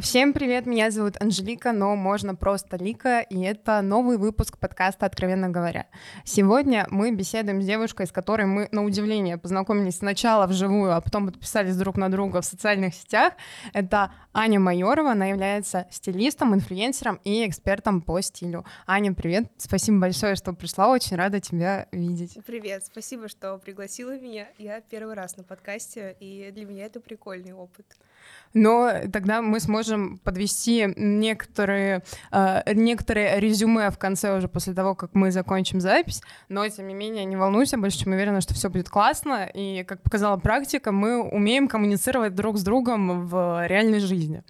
Всем привет, меня зовут Анжелика, но можно просто Лика, и это новый выпуск подкаста «Откровенно говоря». Сегодня мы беседуем с девушкой, с которой мы, на удивление, познакомились сначала вживую, а потом подписались друг на друга в социальных сетях. Это Аня Майорова, она является стилистом, инфлюенсером и экспертом по стилю. Аня, привет, спасибо большое, что пришла, очень рада тебя видеть. Привет, спасибо, что пригласила меня. Я первый раз на подкасте, и для меня это прикольный опыт но тогда мы сможем подвести некоторые, э, некоторые резюме в конце уже после того, как мы закончим запись, но тем не менее не волнуйся, больше чем уверена, что все будет классно, и как показала практика, мы умеем коммуницировать друг с другом в реальной жизни.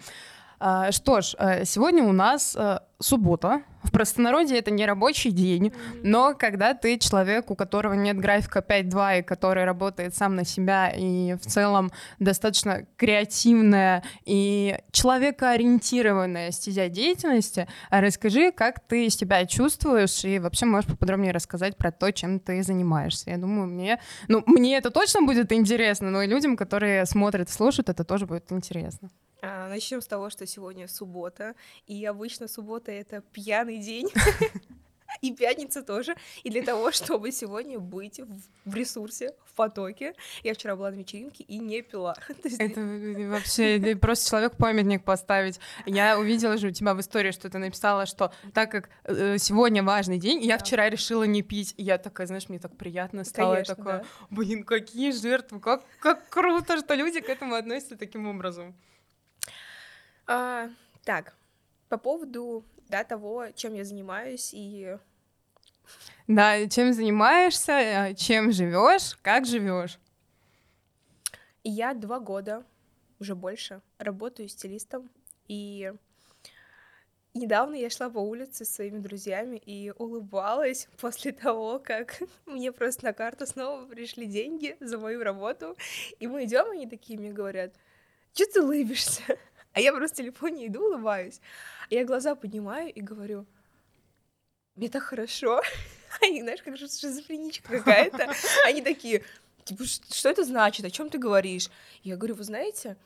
А, что ж, э, сегодня у нас э, суббота. В простонародье это не рабочий день, но когда ты человек, у которого нет графика 5-2 и который работает сам на себя и в целом достаточно креативная и человекоориентированная стезя деятельности, расскажи, как ты себя чувствуешь и вообще можешь поподробнее рассказать про то, чем ты занимаешься. Я думаю, мне, ну, мне это точно будет интересно, но и людям, которые смотрят слушают, это тоже будет интересно. А, начнем с того, что сегодня суббота, и обычно суббота это пьяный день. И пятница тоже. И для того, чтобы сегодня быть в ресурсе, в потоке. Я вчера была на вечеринке и не пила. Это вообще просто человек памятник поставить. Я увидела же у тебя в истории, что ты написала, что так как э, сегодня важный день, я вчера решила не пить. И я такая, знаешь, мне так приятно стало. Конечно, я такая, блин, какие жертвы, как, как круто, что люди к этому относятся таким образом. А, так, по поводу да, того, чем я занимаюсь и да, чем занимаешься, э, чем живешь, как живешь. Я два года, уже больше, работаю стилистом, и недавно я шла по улице с своими друзьями и улыбалась после того, как мне просто на карту снова пришли деньги за мою работу, и мы идем, они такие мне говорят, что ты улыбишься? А я просто в телефоне иду, улыбаюсь. Я глаза поднимаю и говорю, мне так хорошо. Они, знаешь, как шизофреничка какая-то. Они такие, типа, что это значит, о чем ты говоришь? Я говорю, вы знаете,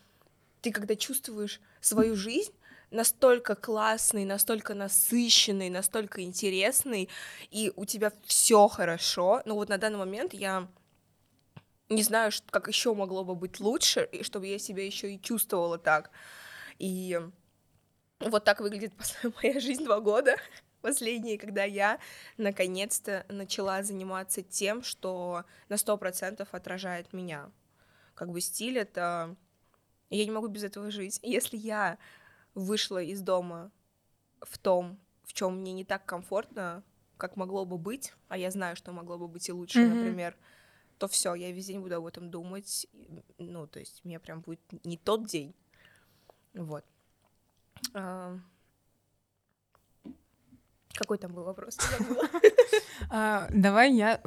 ты когда чувствуешь свою жизнь, настолько классный, настолько насыщенный, настолько интересный, и у тебя все хорошо. Но вот на данный момент я не знаю, как еще могло бы быть лучше, и чтобы я себя еще и чувствовала так. И вот так выглядит моя жизнь два года последние, когда я наконец-то начала заниматься тем, что на сто процентов отражает меня. Как бы стиль это... Я не могу без этого жить. Если я вышла из дома в том, в чем мне не так комфортно, как могло бы быть, а я знаю, что могло бы быть и лучше, mm-hmm. например, то все, я весь день буду об этом думать. Ну, то есть, мне прям будет не тот день, вот. А... Какой там был вопрос? А, давай я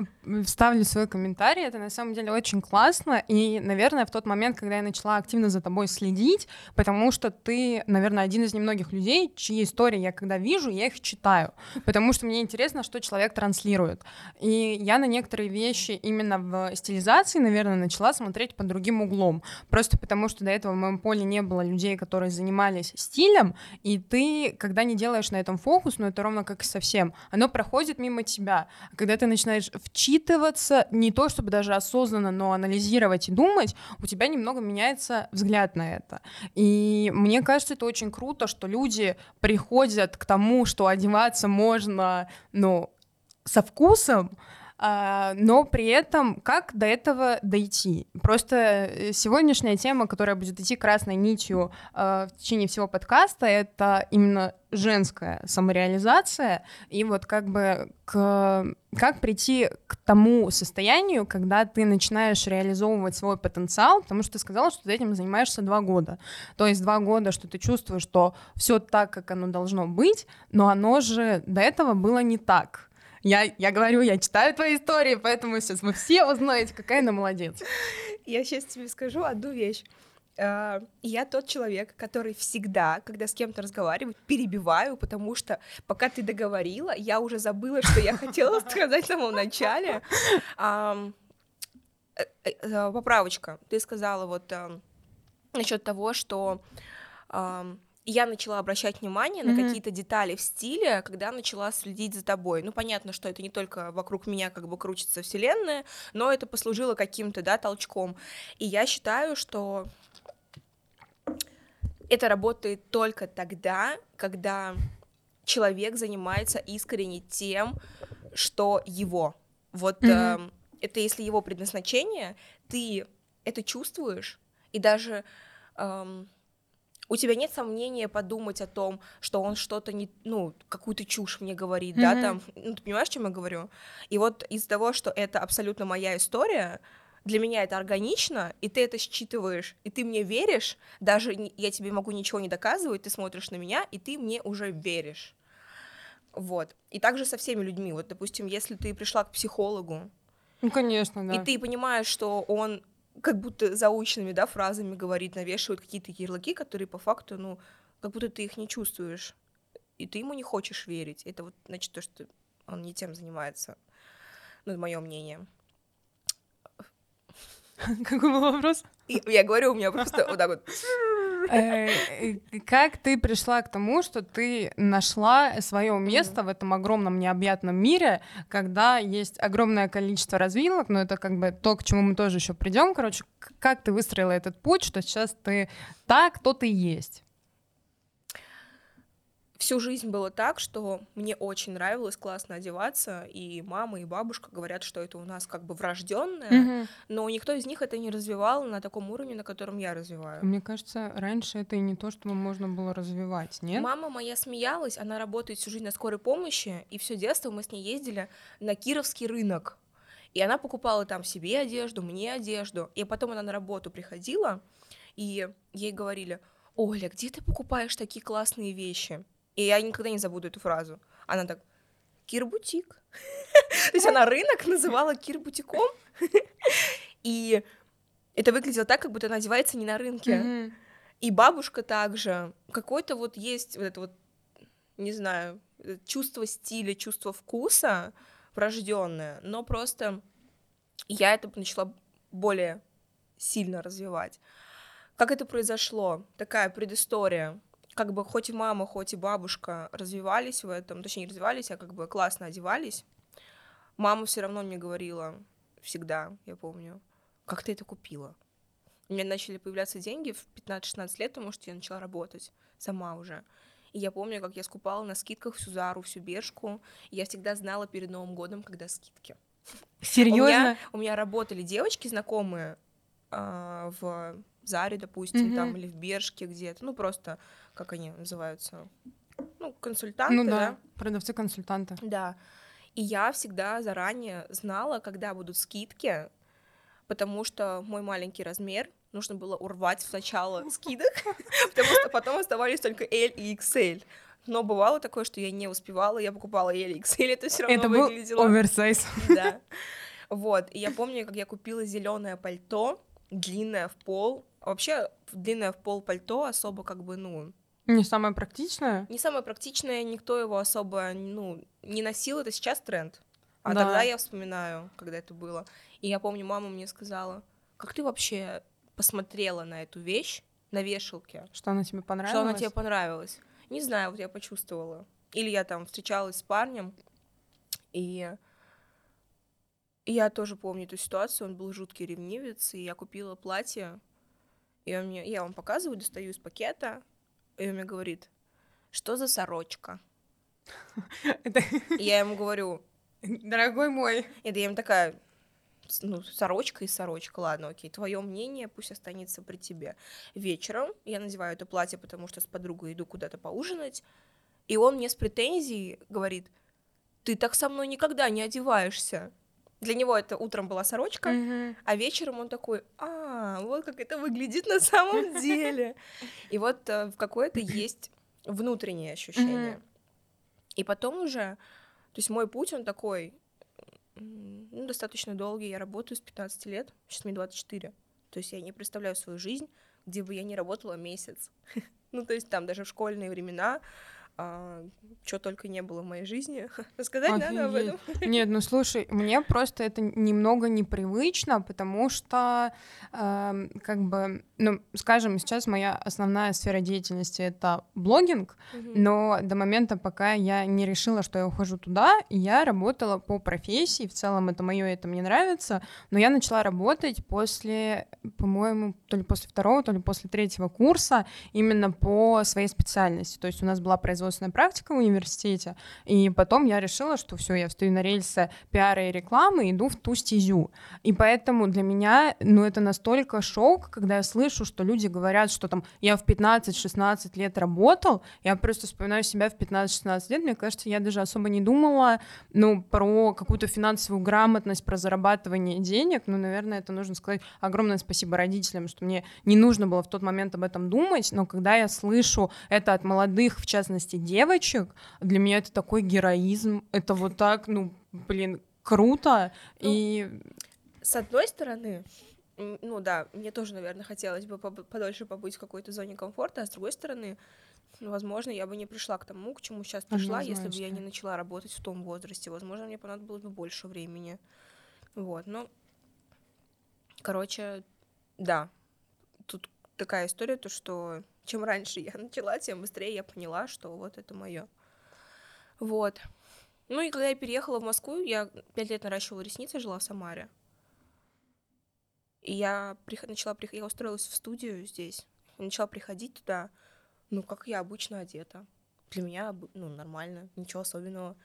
вставлю свой комментарий. Это на самом деле очень классно. И, наверное, в тот момент, когда я начала активно за тобой следить, потому что ты, наверное, один из немногих людей, чьи истории я когда вижу, я их читаю. Потому что мне интересно, что человек транслирует. И я на некоторые вещи именно в стилизации, наверное, начала смотреть под другим углом. Просто потому что до этого в моем поле не было людей, которые занимались стилем. И ты, когда не делаешь на этом фокус, ну это ровно как и совсем, оно проходит мимо тебя. А когда ты начинаешь вчитываться, не то чтобы даже осознанно, но анализировать и думать, у тебя немного меняется взгляд на это. И мне кажется, это очень круто, что люди приходят к тому, что одеваться можно, ну, со вкусом, но при этом как до этого дойти? Просто э, сегодняшняя тема, которая будет идти красной нитью а, в течение всего подкаста, это именно женская самореализация, и вот как бы к, как прийти к тому состоянию, когда ты начинаешь реализовывать свой потенциал, потому что ты сказала, что ты этим занимаешься два года. То есть два года, что ты чувствуешь, что все так, как оно должно быть, но оно же до этого было не так. Я, я говорю, я читаю твои истории, поэтому сейчас вы все узнаете, какая она молодец. Я сейчас тебе скажу одну вещь. А, я тот человек, который всегда, когда с кем-то разговариваю, перебиваю, потому что пока ты договорила, я уже забыла, что я хотела сказать в самом начале. Э, э, поправочка. Ты сказала вот насчет того, что я начала обращать внимание на mm-hmm. какие-то детали в стиле, когда начала следить за тобой. Ну, понятно, что это не только вокруг меня как бы крутится вселенная, но это послужило каким-то, да, толчком. И я считаю, что это работает только тогда, когда человек занимается искренне тем, что его. Вот mm-hmm. э, это если его предназначение, ты это чувствуешь, и даже эм, у тебя нет сомнения подумать о том, что он что-то не, ну, какую-то чушь мне говорит, mm-hmm. да, там, ну, ты понимаешь, о чем я говорю? И вот из-за того, что это абсолютно моя история, для меня это органично, и ты это считываешь, и ты мне веришь, даже я тебе могу ничего не доказывать, ты смотришь на меня, и ты мне уже веришь. Вот. И также со всеми людьми. Вот, допустим, если ты пришла к психологу, ну, конечно, да. И ты понимаешь, что он как будто заученными, да, фразами говорит, навешивает какие-то ярлыки, которые по факту, ну, как будто ты их не чувствуешь, и ты ему не хочешь верить. Это вот, значит, то, что он не тем занимается. Ну, это мое мнение. Какой был вопрос? Я говорю, у меня просто вот так вот как ты пришла к тому, что ты нашла свое место в этом огромном необъятном мире, когда есть огромное количество развилок, но это как бы то, к чему мы тоже еще придем. Короче, как ты выстроила этот путь, что сейчас ты так, кто ты есть? Всю жизнь было так, что мне очень нравилось классно одеваться, и мама, и бабушка говорят, что это у нас как бы врожденное, mm-hmm. но никто из них это не развивал на таком уровне, на котором я развиваю. Мне кажется, раньше это и не то, что можно было развивать, нет? Мама моя смеялась, она работает всю жизнь на скорой помощи, и все детство мы с ней ездили на Кировский рынок. И она покупала там себе одежду, мне одежду. И потом она на работу приходила, и ей говорили, Оля, где ты покупаешь такие классные вещи? И я никогда не забуду эту фразу. Она так, Кир-бутик. То есть она рынок называла Кир-бутиком. И это выглядело так, как будто она одевается не на рынке. И бабушка также. Какой-то вот есть вот это вот, не знаю, чувство стиля, чувство вкуса врожденное, но просто я это начала более сильно развивать. Как это произошло? Такая предыстория как бы хоть и мама, хоть и бабушка развивались в этом, точнее не развивались, а как бы классно одевались, мама все равно мне говорила всегда, я помню, как ты это купила. У меня начали появляться деньги в 15-16 лет, потому что я начала работать сама уже. И я помню, как я скупала на скидках всю Зару, всю Бершку. Я всегда знала перед Новым годом, когда скидки. Серьезно? У меня, у меня работали девочки знакомые э, в Заре, допустим, mm-hmm. там, или в Бершке где-то. Ну, просто как они называются, ну, консультанты, ну, да, да? продавцы-консультанты. Да. И я всегда заранее знала, когда будут скидки, потому что мой маленький размер нужно было урвать сначала скидок, потому что потом оставались только L и XL. Но бывало такое, что я не успевала, я покупала L и XL, это все равно это выглядело... был оверсайз. Да. Вот, и я помню, как я купила зеленое пальто, длинное в пол. Вообще, длинное в пол пальто особо как бы, ну, не самое практичное? Не самое практичное, никто его особо, ну, не носил, это сейчас тренд. А да. тогда я вспоминаю, когда это было. И я помню, мама мне сказала, как ты вообще посмотрела на эту вещь на вешалке? Что она тебе понравилась? Что она тебе понравилась. Не знаю, вот я почувствовала. Или я там встречалась с парнем, и я тоже помню эту ситуацию, он был жуткий ревнивец, и я купила платье, и он мне, я вам показываю, достаю из пакета, и он мне говорит, что за сорочка? Я ему говорю, дорогой мой. Это я ему такая, ну, сорочка и сорочка, ладно, окей, твое мнение пусть останется при тебе. Вечером я надеваю это платье, потому что с подругой иду куда-то поужинать, и он мне с претензией говорит, ты так со мной никогда не одеваешься. Для него это утром была сорочка, mm-hmm. а вечером он такой, а, вот как это выглядит на самом деле. И вот э, в какое-то есть внутреннее ощущение. И потом уже, то есть мой путь, он такой, ну, достаточно долгий, я работаю с 15 лет, сейчас мне 24, то есть я не представляю свою жизнь, где бы я не работала месяц. ну, то есть там даже в школьные времена а, что только не было в моей жизни. Рассказать Офигеть. надо об этом? Нет, ну слушай, мне просто это немного непривычно, потому что, э, как бы, ну, скажем, сейчас моя основная сфера деятельности это блогинг, угу. но до момента, пока я не решила, что я ухожу туда, я работала по профессии, в целом это мое, это мне нравится, но я начала работать после, по-моему, то ли после второго, то ли после третьего курса именно по своей специальности. То есть у нас была производственная практика в университете, и потом я решила, что все, я встаю на рельсы пиара и рекламы, иду в ту стезю. И поэтому для меня, ну, это настолько шок, когда я слышу, что люди говорят, что там я в 15-16 лет работал, я просто вспоминаю себя в 15-16 лет, мне кажется, я даже особо не думала, ну, про какую-то финансовую грамотность, про зарабатывание денег, ну, наверное, это нужно сказать огромное спасибо родителям, что мне не нужно было в тот момент об этом думать, но когда я слышу это от молодых, в частности, девочек, для меня это такой героизм, это вот так, ну, блин, круто, ну, и... С одной стороны, ну да, мне тоже, наверное, хотелось бы подольше побыть в какой-то зоне комфорта, а с другой стороны, возможно, я бы не пришла к тому, к чему сейчас пришла, если бы я не начала работать в том возрасте. Возможно, мне понадобилось бы больше времени. Вот, ну, короче, да, тут такая история, то что чем раньше я начала, тем быстрее я поняла, что вот это мое. Вот. Ну и когда я переехала в Москву, я пять лет наращивала ресницы, жила в Самаре. И я прих... начала приходить, я устроилась в студию здесь, начала приходить туда, ну, как я обычно одета. Для меня, ну, нормально, ничего особенного.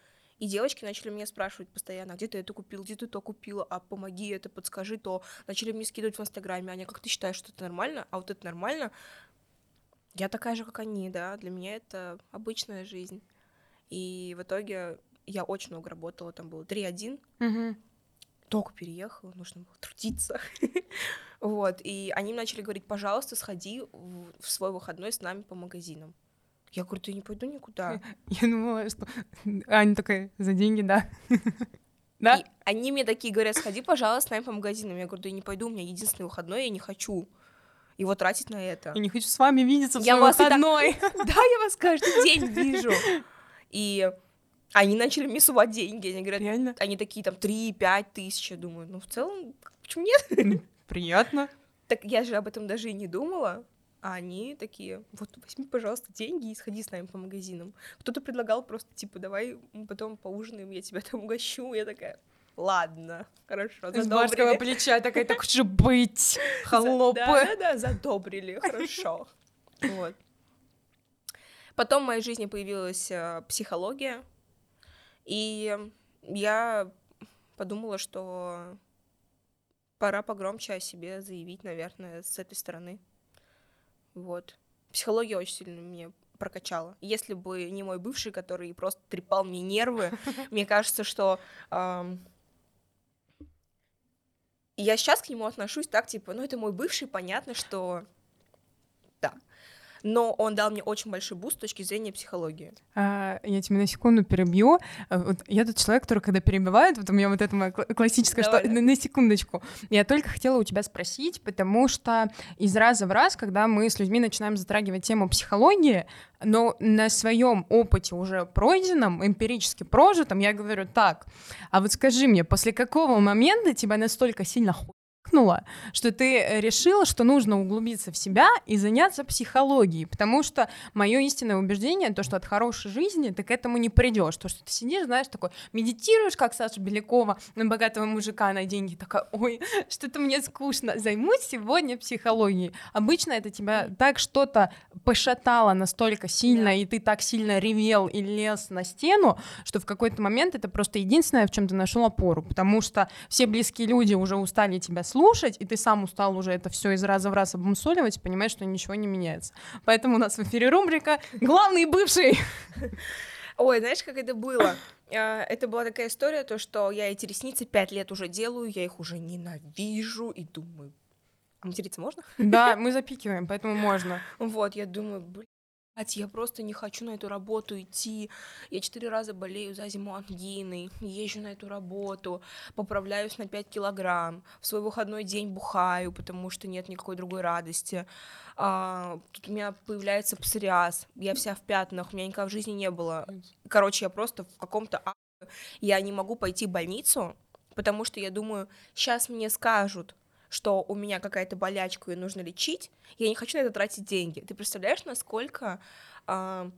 И девочки начали меня спрашивать постоянно, «А где ты это купил, где ты то купила, а помоги это, подскажи то. Начали мне скидывать в Инстаграме, Аня, как ты считаешь, что это нормально, а вот это нормально? Я такая же, как они, да, для меня это обычная жизнь. И в итоге я очень много работала, там было 3-1, угу. только переехала, нужно было трудиться. вот, и они начали говорить, пожалуйста, сходи в свой выходной с нами по магазинам. Я говорю, ты не пойду никуда. Я думала, что Аня такая, за деньги, да. Да? И они мне такие говорят, сходи, пожалуйста, с нами по магазинам. Я говорю, да я не пойду, у меня единственный выходной, я не хочу его тратить на это. Я не хочу с вами видеться в я свой выходной. Так... Да, я вас каждый день вижу. И они начали мне сувать деньги. Они говорят, Реально? они такие там 3-5 тысяч. Я думаю, ну в целом, почему нет? Приятно. Так я же об этом даже и не думала. А они такие, вот возьми, пожалуйста, деньги и сходи с нами по магазинам. Кто-то предлагал просто, типа, давай мы потом поужинаем, я тебя там угощу. Я такая, ладно, хорошо, задобрили. С барского плеча такая, так же быть, холопы. Да-да-да, задобрили, хорошо. Вот. Потом в моей жизни появилась э, психология, и я подумала, что пора погромче о себе заявить, наверное, с этой стороны. Вот. Психология очень сильно мне прокачала. Если бы не мой бывший, который просто трепал мне нервы, мне кажется, что я сейчас к нему отношусь так, типа, ну это мой бывший, понятно, что но он дал мне очень большой буст с точки зрения психологии. А, я тебя на секунду перебью. А, вот я тот человек, который, когда перебивает, вот у меня вот это мое классическое, Давай. что на, на секундочку. Я только хотела у тебя спросить, потому что из раза в раз, когда мы с людьми начинаем затрагивать тему психологии, но на своем опыте уже пройденном, эмпирически прожитом, я говорю так, а вот скажи мне, после какого момента тебя настолько сильно щелкнуло, что ты э, решила, что нужно углубиться в себя и заняться психологией, потому что мое истинное убеждение, то, что от хорошей жизни ты к этому не придешь, то, что ты сидишь, знаешь, такой, медитируешь, как Саша Белякова на богатого мужика на деньги, такая, ой, что-то мне скучно, займусь сегодня психологией. Обычно это тебя так что-то пошатало настолько сильно, и ты так сильно ревел и лез на стену, что в какой-то момент это просто единственное, в чем ты нашел опору, потому что все близкие люди уже устали тебя слушать, и ты сам устал уже это все из раза в раз обмусоливать, понимаешь, что ничего не меняется. Поэтому у нас в эфире рубрика «Главный бывший». Ой, знаешь, как это было? А, это была такая история, то, что я эти ресницы пять лет уже делаю, я их уже ненавижу и думаю, материться можно? Да, мы запикиваем, поэтому можно. Вот, я думаю, блин, я просто не хочу на эту работу идти. Я четыре раза болею за зиму ангиной, езжу на эту работу, поправляюсь на 5 килограмм, в свой выходной день бухаю, потому что нет никакой другой радости. А, тут у меня появляется псориаз, я вся в пятнах, у меня никогда в жизни не было. Короче, я просто в каком-то... Я не могу пойти в больницу, потому что я думаю, сейчас мне скажут, что у меня какая-то болячка и нужно лечить, я не хочу на это тратить деньги. Ты представляешь, насколько а,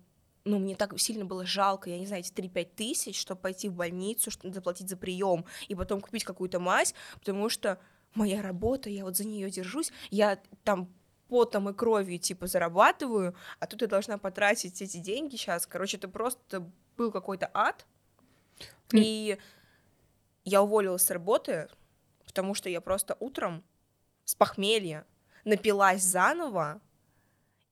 ну, мне так сильно было жалко, я не знаю, эти 3-5 тысяч, чтобы пойти в больницу, чтобы заплатить за прием и потом купить какую-то мазь, потому что моя работа, я вот за нее держусь, я там потом и кровью, типа, зарабатываю, а тут я должна потратить эти деньги сейчас. Короче, это просто был какой-то ад. И я уволилась с работы, потому что я просто утром с похмелья напилась заново,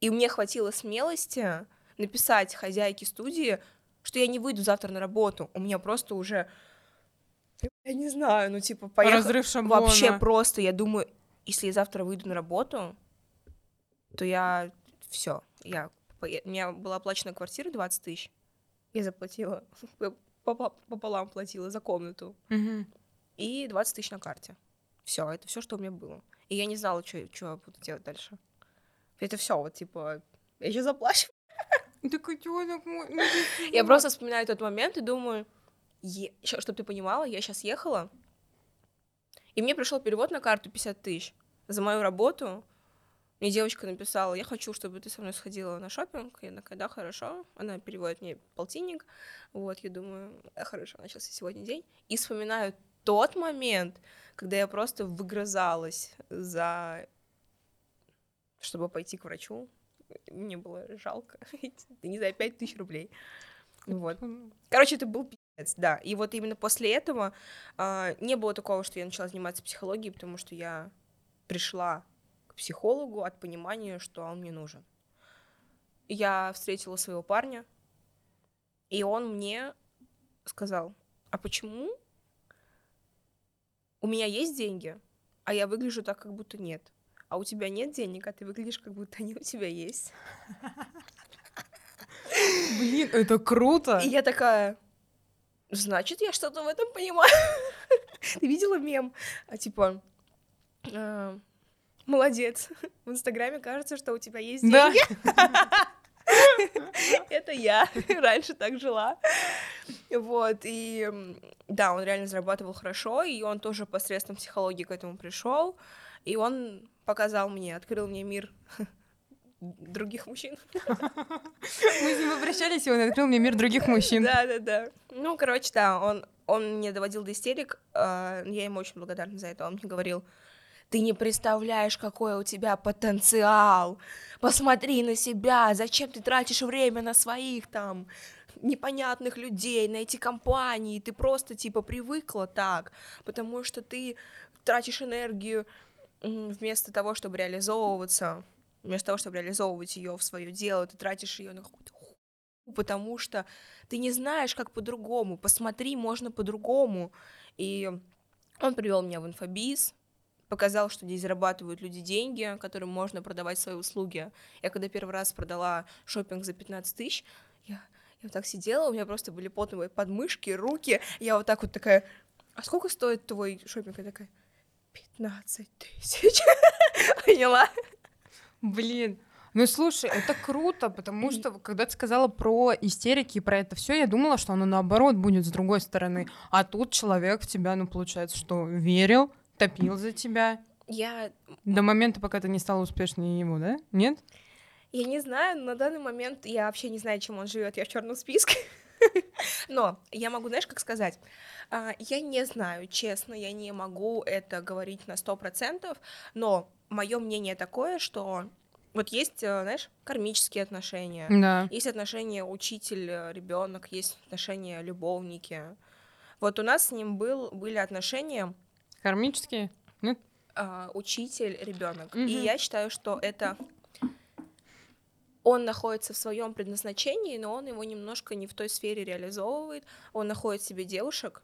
и мне хватило смелости написать хозяйке студии, что я не выйду завтра на работу. У меня просто уже, я не знаю, ну типа поехал... Разрыв шаблона. Вообще просто, я думаю, если я завтра выйду на работу, то я все, я... У меня была оплачена квартира 20 тысяч, я заплатила, пополам платила за комнату. Угу и 20 тысяч на карте. Все, это все, что у меня было. И я не знала, что, что я буду делать дальше. Это все, вот типа, я еще заплачу. Да котенок мой. Ну я просто вспоминаю тот момент и думаю, чтобы ты понимала, я сейчас ехала, и мне пришел перевод на карту 50 тысяч за мою работу. Мне девочка написала, я хочу, чтобы ты со мной сходила на шопинг. Я такая, да, хорошо. Она переводит мне полтинник. Вот, я думаю, «Э, хорошо, начался сегодня день. И вспоминаю тот момент, когда я просто выгрызалась за... чтобы пойти к врачу, мне было жалко, не знаю, пять тысяч рублей. Вот. Короче, это был пиздец, да. И вот именно после этого э, не было такого, что я начала заниматься психологией, потому что я пришла к психологу от понимания, что он мне нужен. Я встретила своего парня, и он мне сказал, а почему у меня есть деньги, а я выгляжу так, как будто нет. А у тебя нет денег, а ты выглядишь, как будто они у тебя есть. Блин, это круто. И я такая, значит, я что-то в этом понимаю. Ты видела мем? А, типа, а, молодец. В Инстаграме кажется, что у тебя есть деньги. Да. Это я раньше так жила. Вот, и да, он реально зарабатывал хорошо, и он тоже посредством психологии к этому пришел, и он показал мне, открыл мне мир других мужчин. Мы с ним обращались, и он открыл мне мир других мужчин. Да, да, да. Ну, короче, да, он, он мне доводил до истерик, а, я ему очень благодарна за это, он мне говорил, ты не представляешь, какой у тебя потенциал. Посмотри на себя, зачем ты тратишь время на своих там непонятных людей, на эти компании, ты просто типа привыкла так, потому что ты тратишь энергию вместо того, чтобы реализовываться, вместо того, чтобы реализовывать ее в свое дело, ты тратишь ее на какую-то потому что ты не знаешь, как по-другому. Посмотри, можно по-другому. И он привел меня в инфобиз, показал, что здесь зарабатывают люди деньги, которым можно продавать свои услуги. Я когда первый раз продала шопинг за 15 тысяч, я, я вот так сидела, у меня просто были потные подмышки, руки, я вот так вот такая, а сколько стоит твой шопинг? Я такая, 15 тысяч. Поняла? Блин, ну слушай, это круто, потому что когда ты сказала про истерики и про это все, я думала, что оно наоборот будет с другой стороны. А тут человек в тебя, ну, получается, что верил, топил за тебя. Я... До момента, пока ты не стала успешнее ему, да? Нет? Я не знаю, на данный момент я вообще не знаю, чем он живет, я в черном списке. Но я могу, знаешь, как сказать, а, я не знаю, честно, я не могу это говорить на сто процентов, но мое мнение такое, что вот есть, э, знаешь, кармические отношения, да. есть отношения учитель, э, ребенок, есть отношения любовники. Вот у нас с ним был, были отношения Кармические? Нет? А, учитель, ребенок. Угу. И я считаю, что это он находится в своем предназначении, но он его немножко не в той сфере реализовывает. Он находит себе девушек,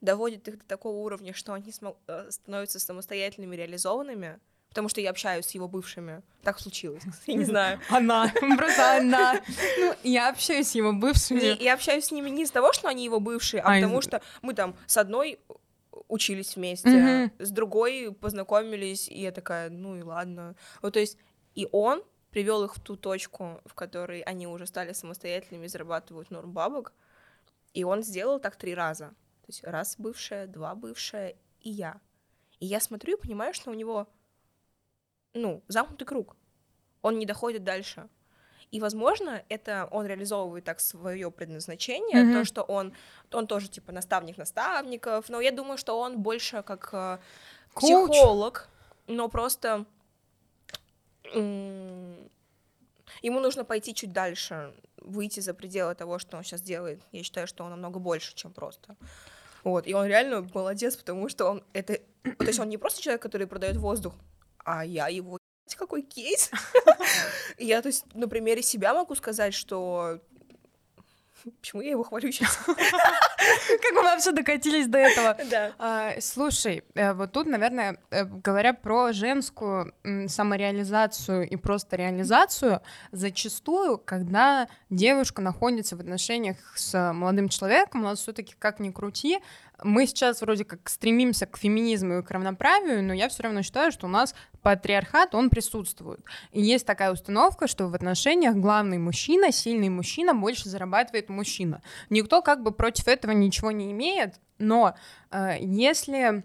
доводит их до такого уровня, что они э, становятся самостоятельными, реализованными, потому что я общаюсь с его бывшими. Так случилось, я не знаю. Она, просто она. Ну, я общаюсь с его бывшими. Не, я общаюсь с ними не из-за того, что они его бывшие, а, А, потому из- что мы там с одной учились вместе, с другой познакомились, и я такая, ну и ладно. Вот, то есть, и он привел их в ту точку, в которой они уже стали самостоятельными зарабатывают норм бабок, и он сделал так три раза. То есть раз бывшая, два бывшая и я. И я смотрю и понимаю, что у него, ну, замкнутый круг. Он не доходит дальше. И, возможно, это он реализовывает так свое предназначение, Мгм. то, что он, он тоже типа наставник наставников, но я думаю, что он больше как э, психолог, но просто ему нужно пойти чуть дальше, выйти за пределы того, что он сейчас делает. Я считаю, что он намного больше, чем просто. Вот, и он реально молодец, потому что он это... То есть он не просто человек, который продает воздух, а я его какой кейс. Я, то есть, на примере себя могу сказать, что... Почему я его хвалю сейчас? Как мы вообще докатились до этого? Да. А, слушай, э, вот тут, наверное, э, говоря про женскую самореализацию и просто реализацию, зачастую, когда девушка находится в отношениях с молодым человеком, у нас все-таки как ни крути, мы сейчас вроде как стремимся к феминизму и к равноправию, но я все равно считаю, что у нас патриархат, он присутствует. И есть такая установка, что в отношениях главный мужчина, сильный мужчина, больше зарабатывает мужчина. Никто как бы против этого ничего не имеет, но э, если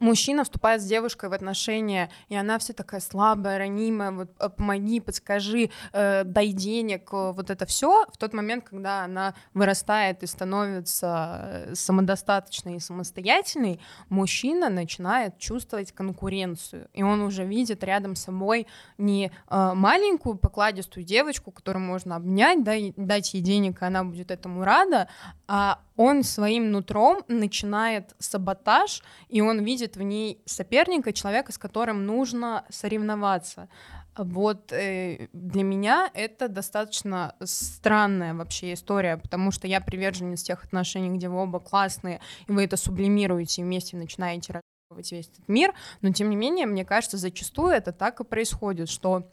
мужчина вступает с девушкой в отношения, и она вся такая слабая, ранимая, вот э, помоги, подскажи, э, дай денег, э, вот это все, в тот момент, когда она вырастает и становится э, самодостаточной и самостоятельной, мужчина начинает чувствовать конкуренцию, и он уже видит рядом с собой не э, маленькую покладистую девочку, которую можно обнять, да, дать ей денег, и она будет этому рада, а он своим нутром начинает саботаж, и он видит в ней соперника, человека, с которым нужно соревноваться. Вот э, для меня это достаточно странная вообще история, потому что я приверженец тех отношений, где вы оба классные, и вы это сублимируете и вместе начинаете разрабатывать весь этот мир, но тем не менее, мне кажется, зачастую это так и происходит, что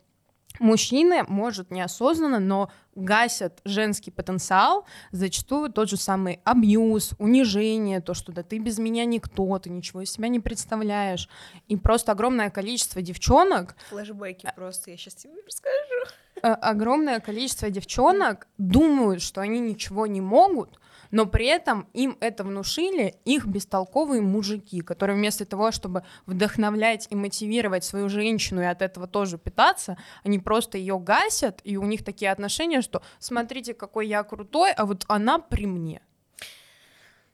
мужчины, может, неосознанно, но гасят женский потенциал, зачастую тот же самый абьюз, унижение, то, что да ты без меня никто, ты ничего из себя не представляешь. И просто огромное количество девчонок, Флэшбэки просто, я сейчас тебе расскажу. э, огромное количество девчонок думают, что они ничего не могут, но при этом им это внушили их бестолковые мужики, которые вместо того, чтобы вдохновлять и мотивировать свою женщину и от этого тоже питаться, они просто ее гасят, и у них такие отношения, что смотрите, какой я крутой, а вот она при мне.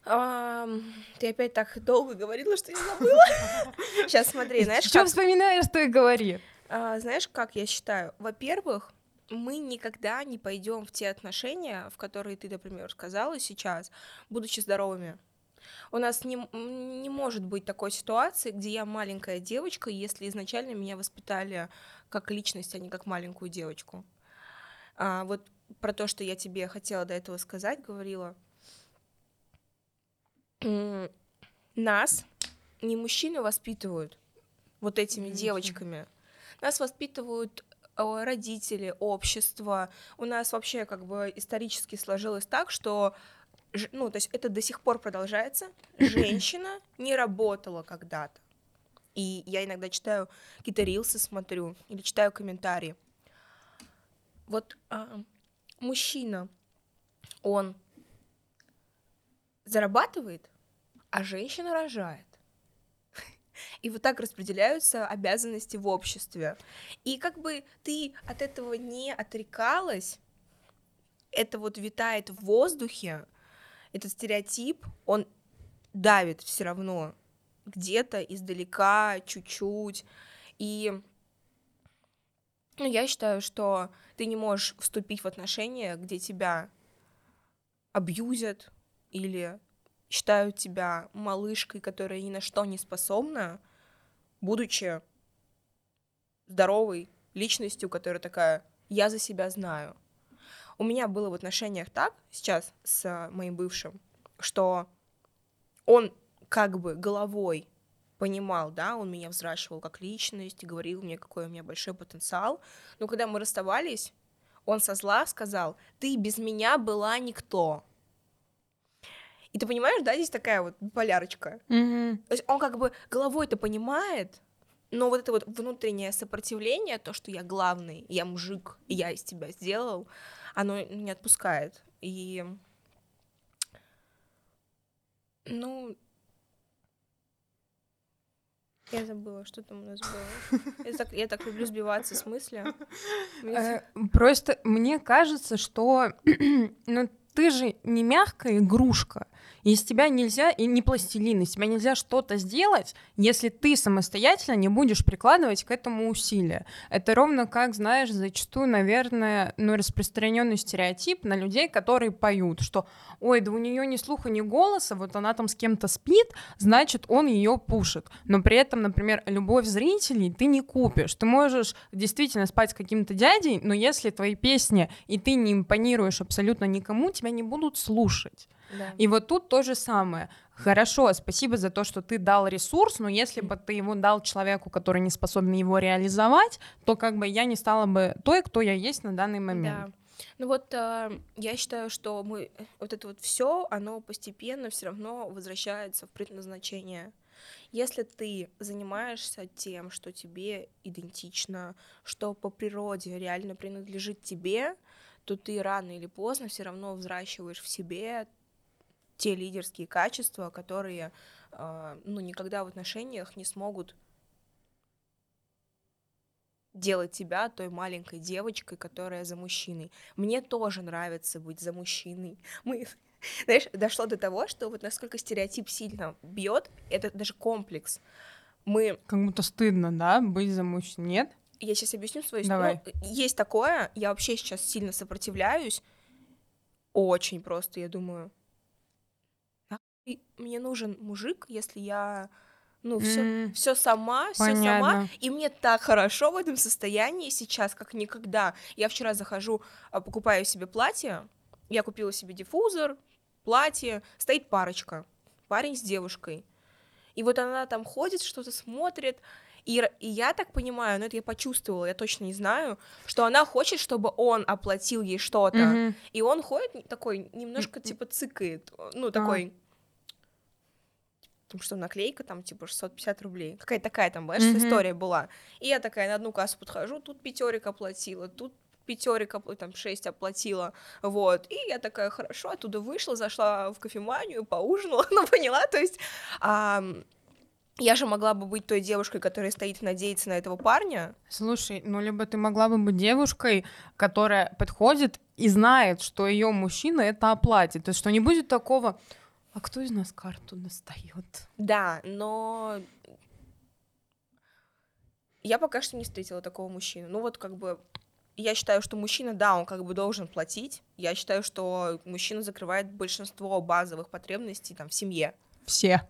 Ам, Ты опять так долго говорила, что я забыла. Сейчас смотри, знаешь, Что вспоминаешь, что и говори. А, знаешь, как я считаю? Во-первых, мы никогда не пойдем в те отношения, в которые ты, например, сказала сейчас, будучи здоровыми. У нас не, не может быть такой ситуации, где я маленькая девочка, если изначально меня воспитали как личность, а не как маленькую девочку. А, вот про то, что я тебе хотела до этого сказать, говорила. Нас не мужчины воспитывают вот этими девочками. Нас воспитывают родители, общество. У нас вообще как бы исторически сложилось так, что ну, то есть это до сих пор продолжается. Женщина не работала когда-то. И я иногда читаю какие-то рилсы, смотрю, или читаю комментарии. Вот а, мужчина, он зарабатывает, а женщина рожает. И вот так распределяются обязанности в обществе. И как бы ты от этого не отрекалась, это вот витает в воздухе, этот стереотип, он давит все равно где-то издалека, чуть-чуть. И ну, я считаю, что ты не можешь вступить в отношения, где тебя абьюзят или считают тебя малышкой, которая ни на что не способна, будучи здоровой личностью, которая такая, я за себя знаю. У меня было в отношениях так сейчас с моим бывшим, что он как бы головой понимал, да, он меня взращивал как личность, говорил мне, какой у меня большой потенциал. Но когда мы расставались, он со зла сказал, ты без меня была никто. И ты понимаешь, да, здесь такая вот полярочка. Мгм. То есть он как бы головой это понимает, но вот это вот внутреннее сопротивление, то, что я главный, я мужик, я из тебя сделал, оно не отпускает. И ну, я забыла, что там у нас было. Я так, я так люблю сбиваться с мысли. Мне Э, Просто мне кажется, что ну, ты же не мягкая игрушка. Из тебя нельзя, и не пластилин, из тебя нельзя что-то сделать, если ты самостоятельно не будешь прикладывать к этому усилия. Это ровно как, знаешь, зачастую, наверное, ну, распространенный стереотип на людей, которые поют, что ой, да у нее ни слуха, ни голоса, вот она там с кем-то спит, значит, он ее пушит. Но при этом, например, любовь зрителей ты не купишь. Ты можешь действительно спать с каким-то дядей, но если твои песни и ты не импонируешь абсолютно никому, тебя не будут слушать. Да. И вот тут то же самое. Хорошо, спасибо за то, что ты дал ресурс, но если бы ты его дал человеку, который не способен его реализовать, то как бы я не стала бы той, кто я есть на данный момент. Да. Ну вот э, я считаю, что мы вот это вот все, оно постепенно все равно возвращается в предназначение. Если ты занимаешься тем, что тебе идентично, что по природе реально принадлежит тебе, то ты рано или поздно все равно взращиваешь в себе те лидерские качества, которые э, ну, никогда в отношениях не смогут делать тебя той маленькой девочкой, которая за мужчиной. Мне тоже нравится быть за мужчиной. Мы, знаешь, дошло до того, что вот насколько стереотип сильно бьет, это даже комплекс. Мы, Как будто стыдно, да, быть за мужчиной. Нет? я сейчас объясню свою историю. Есть такое, я вообще сейчас сильно сопротивляюсь, очень просто, я думаю, «Нахуй мне нужен мужик, если я ну, все, М, все сама, все сама, и мне так хорошо в этом состоянии сейчас, как никогда. Я вчера захожу, а, покупаю себе платье, я купила себе диффузор, платье, стоит парочка, парень с девушкой. И вот она там ходит, что-то смотрит, и, и я так понимаю, ну это я почувствовала, я точно не знаю, что она хочет, чтобы он оплатил ей что-то. Мгм. И он ходит такой, немножко типа цыкает, ну такой... Потому что наклейка там типа 650 рублей. Какая-то такая там, знаешь, Мгм. история была. И я такая на одну кассу подхожу, тут пятерик оплатила, тут пятерик там 6 оплатила, вот, и я такая, хорошо, оттуда вышла, зашла в кофеманию, поужинала, ну, поняла, то есть, ам, я же могла бы быть той девушкой, которая стоит и надеется на этого парня, Слушай, ну либо ты могла бы быть девушкой, которая подходит и знает, что ее мужчина это оплатит. То есть, что не будет такого, а кто из нас карту достает? Да, но я пока что не встретила такого мужчину. Ну вот как бы я считаю, что мужчина, да, он как бы должен платить. Я считаю, что мужчина закрывает большинство базовых потребностей там в семье. Все.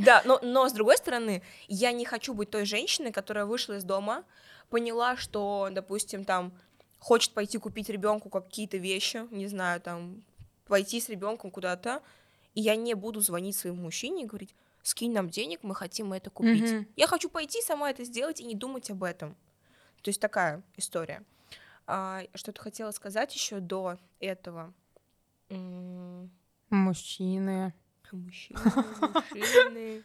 Да, но, но с другой стороны, я не хочу быть той женщиной, которая вышла из дома, поняла, что, допустим, там хочет пойти купить ребенку какие-то вещи, не знаю, там пойти с ребенком куда-то, и я не буду звонить своему мужчине и говорить, скинь нам денег, мы хотим это купить. Мгм. Я хочу пойти сама это сделать и не думать об этом. То есть такая история. А, что-то хотела сказать еще до этого. Мужчины. Мужчины, мужчины.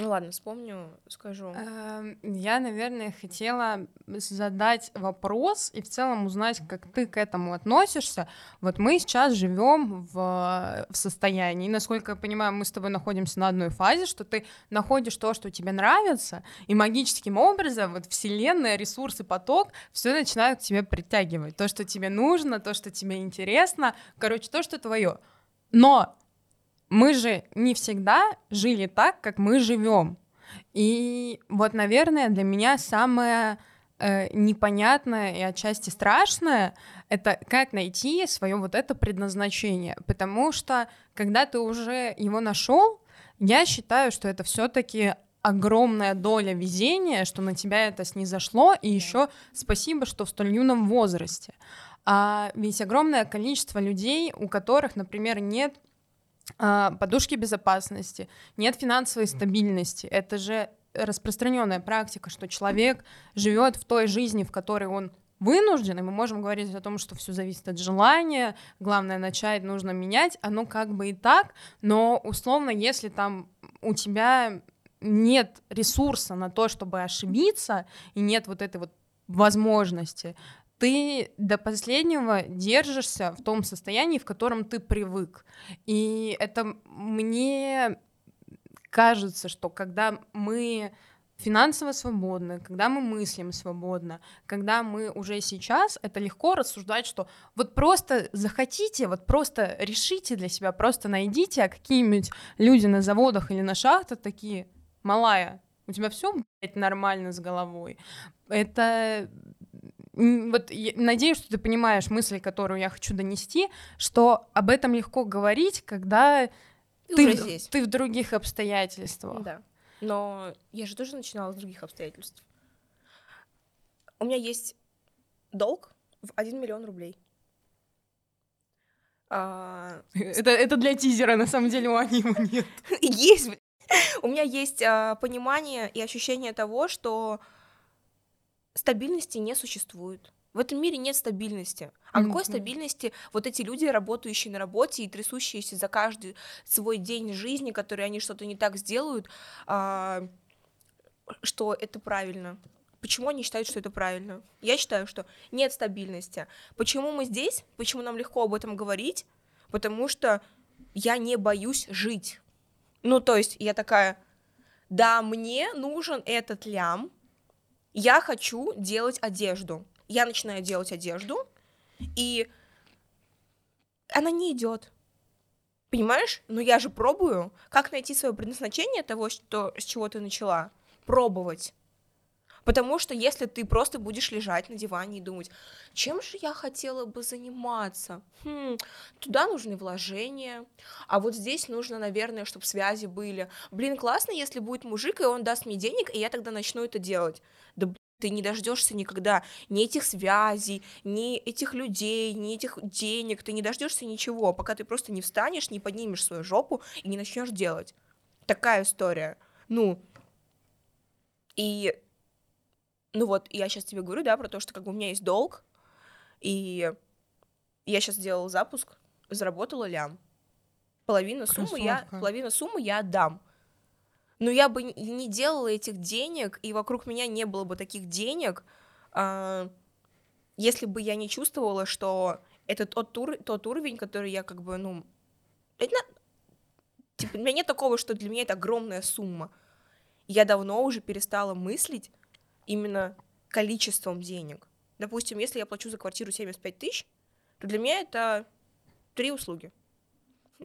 Ну ладно, вспомню, скажу. Эм, Я, наверное, хотела задать вопрос и в целом узнать, как ты к этому относишься. Вот мы сейчас живем в, в состоянии, насколько я понимаю, мы с тобой находимся на одной фазе, что ты находишь то, что тебе нравится, и магическим образом вот вселенная, ресурсы, поток, все начинают к тебе притягивать. То, что тебе нужно, то, что тебе интересно, короче, то, что твое. Но мы же не всегда жили так, как мы живем. И вот, наверное, для меня самое э, непонятное и отчасти страшное это как найти свое вот это предназначение. Потому что когда ты уже его нашел, я считаю, что это все-таки огромная доля везения, что на тебя это снизошло, и еще спасибо, что в столь юном возрасте. А ведь огромное количество людей, у которых, например, нет подушки безопасности, нет финансовой стабильности. Это же распространенная практика, что человек живет в той жизни, в которой он вынужден, и мы можем говорить о том, что все зависит от желания, главное начать, нужно менять, оно как бы и так, но условно, если там у тебя нет ресурса на то, чтобы ошибиться, и нет вот этой вот возможности, ты до последнего держишься в том состоянии, в котором ты привык. И это мне кажется, что когда мы финансово свободны, когда мы мыслим свободно, когда мы уже сейчас, это легко рассуждать, что вот просто захотите, вот просто решите для себя, просто найдите, а какие-нибудь люди на заводах или на шахтах такие, малая, у тебя все нормально с головой. Это вот я надеюсь, что ты понимаешь мысль, которую я хочу донести, что об этом легко говорить, когда ты, ты, в, ты в других обстоятельствах. Да. Но я же тоже начинала с других обстоятельств. У меня есть долг в 1 миллион рублей. А... Это, это для тизера, на самом деле у Ани его нет. Есть, У меня есть а, понимание и ощущение того, что стабильности не существует. В этом мире нет стабильности. А mm-hmm. какой стабильности вот эти люди, работающие на работе и трясущиеся за каждый свой день жизни, которые они что-то не так сделают, а, что это правильно? Почему они считают, что это правильно? Я считаю, что нет стабильности. Почему мы здесь? Почему нам легко об этом говорить? Потому что я не боюсь жить. Ну, то есть я такая, да, мне нужен этот лям, я хочу делать одежду. Я начинаю делать одежду, и она не идет. Понимаешь? Но я же пробую. Как найти свое предназначение того, что, с чего ты начала? Пробовать. Потому что если ты просто будешь лежать на диване и думать, чем же я хотела бы заниматься? Хм, туда нужны вложения, а вот здесь нужно, наверное, чтобы связи были. Блин, классно, если будет мужик, и он даст мне денег, и я тогда начну это делать. Да ты не дождешься никогда ни этих связей, ни этих людей, ни этих денег, ты не дождешься ничего, пока ты просто не встанешь, не поднимешь свою жопу и не начнешь делать. Такая история. Ну, и ну вот, я сейчас тебе говорю, да, про то, что как бы у меня есть долг, и я сейчас сделала запуск, заработала лям. Половину суммы я, половину суммы я отдам. Но я бы не делала этих денег, и вокруг меня не было бы таких денег, а, если бы я не чувствовала, что это тот, тур, тот уровень, который я как бы, ну... Это, типа, у меня нет такого, что для меня это огромная сумма. Я давно уже перестала мыслить именно количеством денег. Допустим, если я плачу за квартиру 75 тысяч, то для меня это три услуги.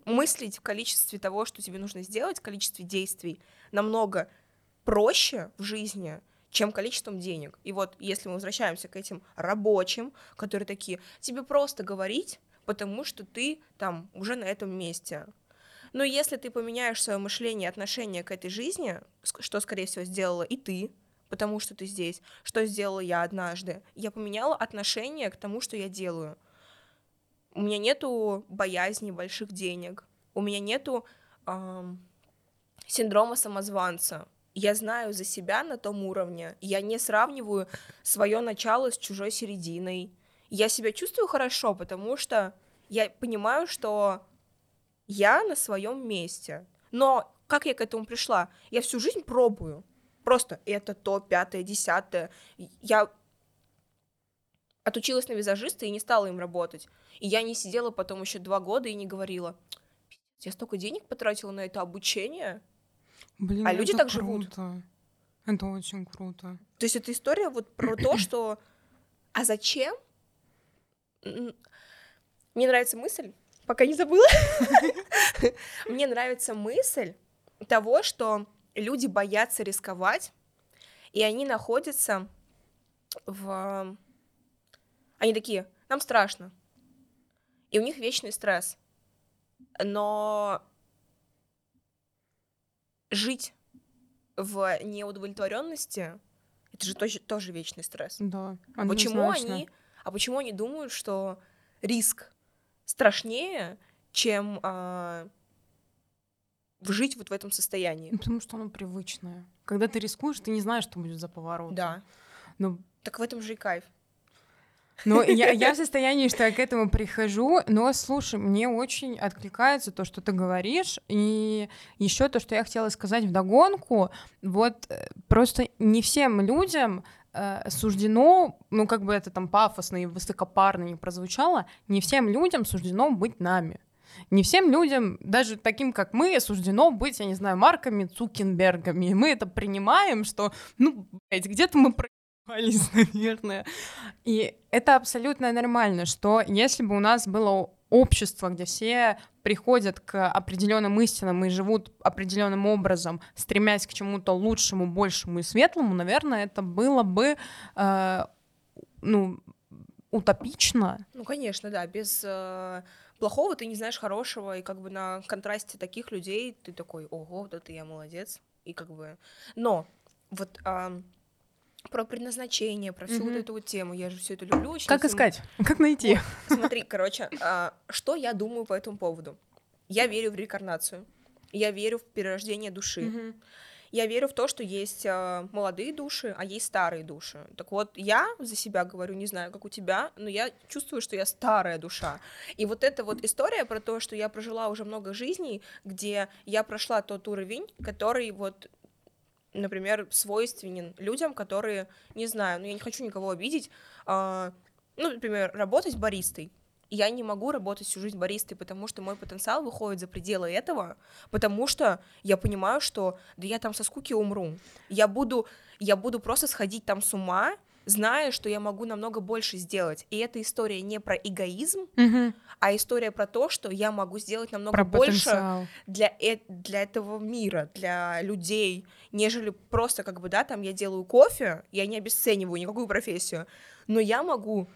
Мыслить в количестве того, что тебе нужно сделать, в количестве действий, намного проще в жизни, чем количеством денег. И вот если мы возвращаемся к этим рабочим, которые такие, тебе просто говорить, потому что ты там уже на этом месте. Но если ты поменяешь свое мышление, отношение к этой жизни, что, скорее всего, сделала и ты, потому что ты здесь. Что сделала я однажды? Я поменяла отношение к тому, что я делаю. У меня нету боязни больших денег. У меня нету эм, синдрома самозванца. Я знаю за себя на том уровне. Я не сравниваю свое начало с чужой серединой. Я себя чувствую хорошо, потому что я понимаю, что я на своем месте. Но как я к этому пришла? Я всю жизнь пробую. Просто это то, пятое, десятое. Я отучилась на визажиста и не стала им работать. И я не сидела потом еще два года и не говорила, я столько денег потратила на это обучение, Блин, а люди так круто. живут. Это очень круто. То есть это история вот про то, что... А зачем? Мне нравится мысль, пока не забыла. Мне нравится мысль того, что люди боятся рисковать, и они находятся в... Они такие, нам страшно. И у них вечный стресс. Но жить в неудовлетворенности это же тоже, тоже вечный стресс. Да. А почему они, а почему они думают, что риск страшнее, чем а, жить вот в этом состоянии. Ну, потому что оно привычное. Когда ты рискуешь, ты не знаешь, что будет за поворот. Да. Ну, Так в этом же и кайф. Ну, я, я в состоянии, что я к этому прихожу, но слушай, мне очень откликается то, что ты говоришь, и еще то, что я хотела сказать вдогонку, вот э, просто не всем людям э, суждено, ну, как бы это там пафосно и высокопарно не прозвучало, не всем людям суждено быть нами. Не всем людям, даже таким, как мы, суждено быть, я не знаю, Марками Цукенбергами. И мы это принимаем, что, ну, блядь, где-то мы проебались, наверное. И это абсолютно нормально, что если бы у нас было общество, где все приходят к определенным истинам и живут определенным образом, стремясь к чему-то лучшему, большему и светлому, наверное, это было бы, э, ну, утопично. Ну, конечно, да, без э, плохого ты не знаешь хорошего, и как бы на контрасте таких людей ты такой, ого, да ты я молодец, и как бы... Но вот ам, про предназначение, про всю вот Мгм. эту вот тему, я же все это люблю очень. Как если искать? Как найти? Вот, смотри, короче, а, что я думаю по этому поводу? Я верю в реинкарнацию, я верю в перерождение души, Мгм. Я верю в то, что есть а, молодые души, а есть старые души. Так вот, я за себя говорю, не знаю, как у тебя, но я чувствую, что я старая душа. И вот эта вот история про то, что я прожила уже много жизней, где я прошла тот уровень, который вот например, свойственен людям, которые, не знаю, ну я не хочу никого обидеть, а, ну, например, работать баристой. Я не могу работать всю жизнь баристой, потому что мой потенциал выходит за пределы этого, потому что я понимаю, что да я там со скуки умру. Я буду, я буду просто сходить там с ума, зная, что я могу намного больше сделать. И эта история не про эгоизм, Мгм. а история про то, что я могу сделать намного Про больше потенциал. для, э- для этого мира, для людей, нежели просто как бы, да, там я делаю кофе, я не обесцениваю никакую профессию, но я могу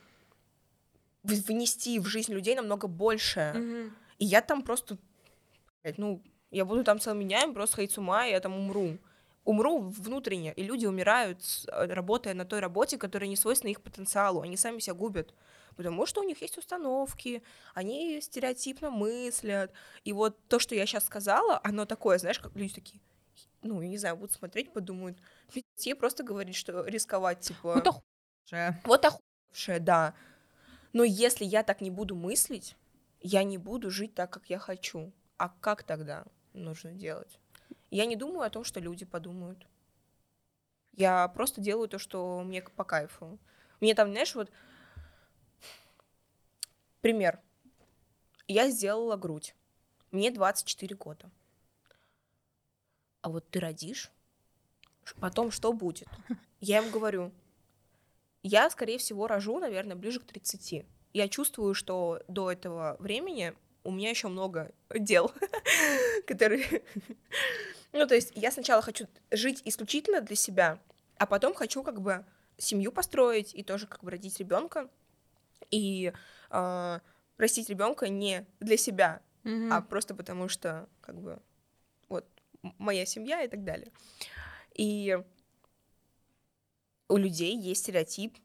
внести в жизнь людей намного больше. Мгм. И я там просто, ну, я буду там целыми днями просто ходить с ума, и я там умру. Умру внутренне, и люди умирают, э, работая на той работе, которая не свойственна их потенциалу. Они сами себя губят, потому что у них есть установки, они стереотипно мыслят. И вот то, что я сейчас сказала, оно такое, знаешь, как люди такие, ну, я не знаю, будут смотреть, подумают, «Ведь ей просто говорит, что рисковать, типа... Вот охуевшая. Вот охуевшая, да. Но если я так не буду мыслить, я не буду жить так, как я хочу. А как тогда нужно делать? Я не думаю о том, что люди подумают. Я просто делаю то, что мне по кайфу. Мне там, знаешь, вот пример. Я сделала грудь. Мне 24 года. А вот ты родишь, потом что будет? Я им говорю, я, скорее всего, рожу, наверное, ближе к 30. Я чувствую, что до этого времени у меня еще много дел, которые... Ну, то есть я сначала хочу жить исключительно для себя, а потом хочу как бы семью построить и тоже как бы родить ребенка и э, растить ребенка не для себя, Мгм. а просто потому что, как бы, вот, моя семья и так далее. И у людей есть стереотип,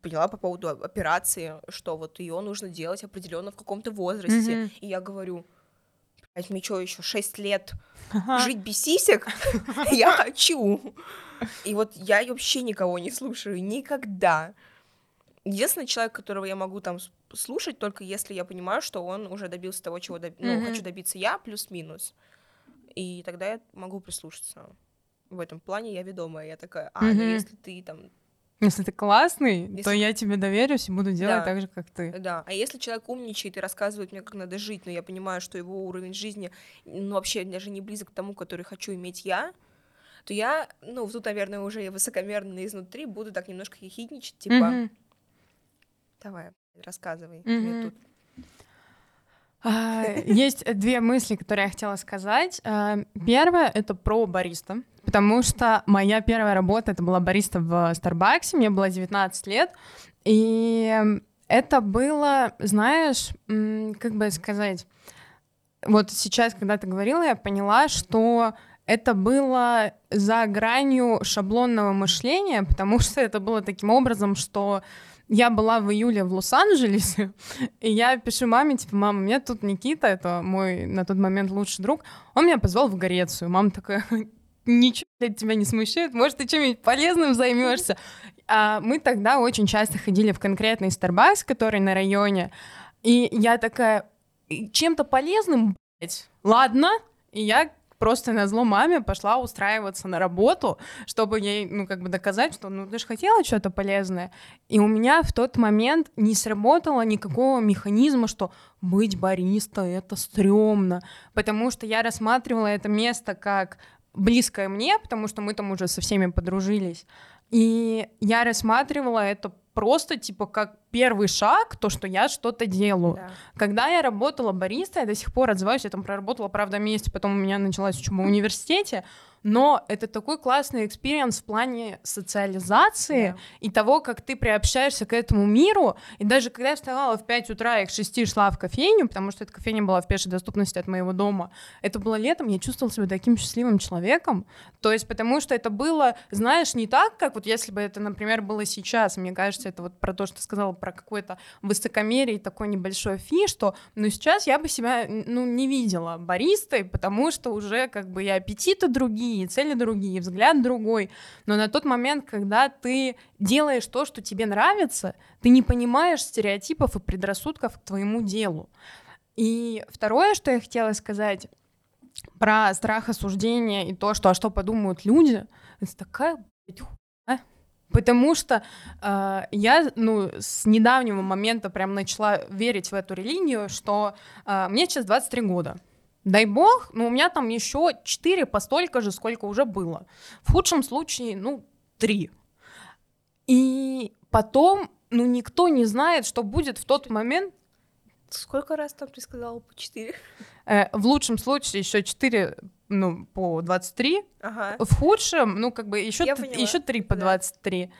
поняла по поводу операции, что вот ее нужно делать определенно в каком-то возрасте. Мгм. И я говорю, блядь, мне что, еще 6 лет Ага. жить без сисек? Я хочу. И вот я вообще никого не слушаю, никогда. Единственный человек, которого я могу там слушать, только если я понимаю, что он уже добился того, чего доб- ну, хочу добиться я, плюс-минус. И тогда я могу прислушаться. В этом плане я ведомая. Я такая, а, ну Мгм. если ты там... Если ты классный, то Если- я тебе доверюсь и буду делать Да. так же, как ты. Да, а если человек умничает и рассказывает мне, как надо жить, но я понимаю, что его уровень жизни, ну, вообще даже не близок к тому, который хочу иметь я, то я, ну, тут, наверное, уже высокомерно изнутри буду так немножко ехидничать, типа, Мгм. давай, рассказывай, Мгм. мне тут А, Есть две мысли, которые я хотела сказать. А, Первое — это про бариста, потому что моя первая работа — это была бариста в Старбаксе, мне было 19 лет, и это было, знаешь, как бы сказать, вот сейчас, когда ты говорила, я поняла, что это было за гранью шаблонного мышления, потому что это было таким образом, что я была в июле в Лос-Анджелесе, и я пишу маме, типа, мама, у меня тут Никита, это мой на тот момент лучший друг, он меня позвал в Грецию. Мама такая, ничего блядь, тебя не смущает, может, ты чем-нибудь полезным займешься. А мы тогда очень часто ходили в конкретный Starbucks, который на районе, и я такая, чем-то полезным, блядь, ладно, и я просто на зло маме пошла устраиваться на работу, чтобы ей, ну, как бы доказать, что, ну, ты же хотела что-то полезное. И у меня в тот момент не сработало никакого механизма, что быть бариста — это стрёмно, потому что я рассматривала это место как близкое мне, потому что мы там уже со всеми подружились. И я рассматривала это просто типа как первый шаг, то, что я что-то делаю. Да. Когда я работала бариста, я до сих пор отзываюсь, я там проработала, правда, месяц, потом у меня началась учеба в университете, но это такой классный experience в плане социализации yeah. и того, как ты приобщаешься к этому миру. И даже когда я вставала в 5 утра и к 6 шла в кофейню, потому что эта кофейня была в пешей доступности от моего дома, это было летом, я чувствовала себя таким счастливым человеком. То есть потому что это было, знаешь, не так, как вот если бы это, например, было сейчас. Мне кажется, это вот про то, что ты сказала, про какое-то высокомерие и такой небольшой фи, что, ну, сейчас я бы себя, ну, не видела баристой, потому что уже как бы и аппетиты другие, другие, цели другие, взгляд другой. Но на тот момент, когда ты делаешь то, что тебе нравится, ты не понимаешь стереотипов и предрассудков к твоему делу. И второе, что я хотела сказать про страх осуждения и то, что а что подумают люди, это такая. Потому что э, я, ну, с недавнего момента прям начала верить в эту религию, что э, мне сейчас 23 года. Дай бог, но у меня там еще 4 по столько же, сколько уже было. В худшем случае, ну, 3. И потом, ну, никто не знает, что будет в тот момент. Сколько раз там ты сказала по 4? Э, в лучшем случае еще 4 ну, по 23. Ага. В худшем, ну, как бы еще, еще 3 по да. 23.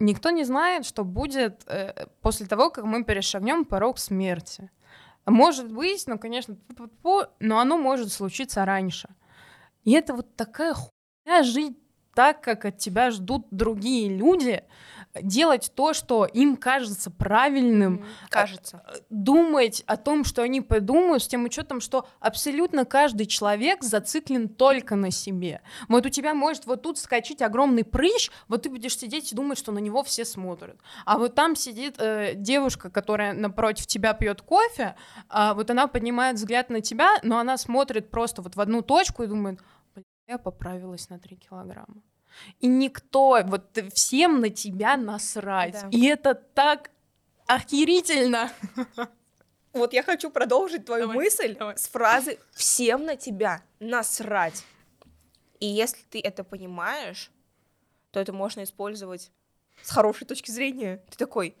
Никто не знает, что будет э, после того, как мы перешагнем порог смерти. Может быть, ну, конечно, но оно может случиться раньше. И это вот такая хуйня жить так, как от тебя ждут другие люди, делать то, что им кажется правильным, кажется, думать о том, что они подумают, с тем учетом, что абсолютно каждый человек зациклен только на себе. Вот у тебя может вот тут скачать огромный прыщ, вот ты будешь сидеть и думать, что на него все смотрят, а вот там сидит э, девушка, которая напротив тебя пьет кофе, а вот она поднимает взгляд на тебя, но она смотрит просто вот в одну точку и думает, я поправилась на 3 килограмма. И никто, вот всем на тебя насрать. Да. И это так охерительно. Вот я хочу продолжить твою давай, мысль давай. с фразы «всем на тебя насрать». И если ты это понимаешь, то это можно использовать с хорошей точки зрения. Ты такой,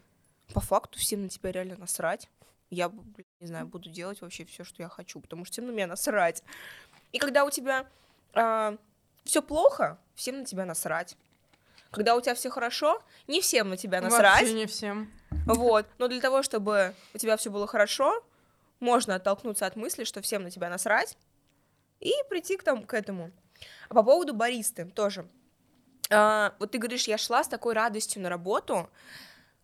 по факту всем на тебя реально насрать. Я, не знаю, буду делать вообще все, что я хочу, потому что всем на меня насрать. И когда у тебя э, все плохо, всем на тебя насрать. Когда у тебя все хорошо, не всем на тебя насрать. Вообще не всем. Вот. Но для того, чтобы у тебя все было хорошо, можно оттолкнуться от мысли, что всем на тебя насрать, и прийти к, там, к этому. А по поводу баристы тоже. А, вот ты говоришь, я шла с такой радостью на работу.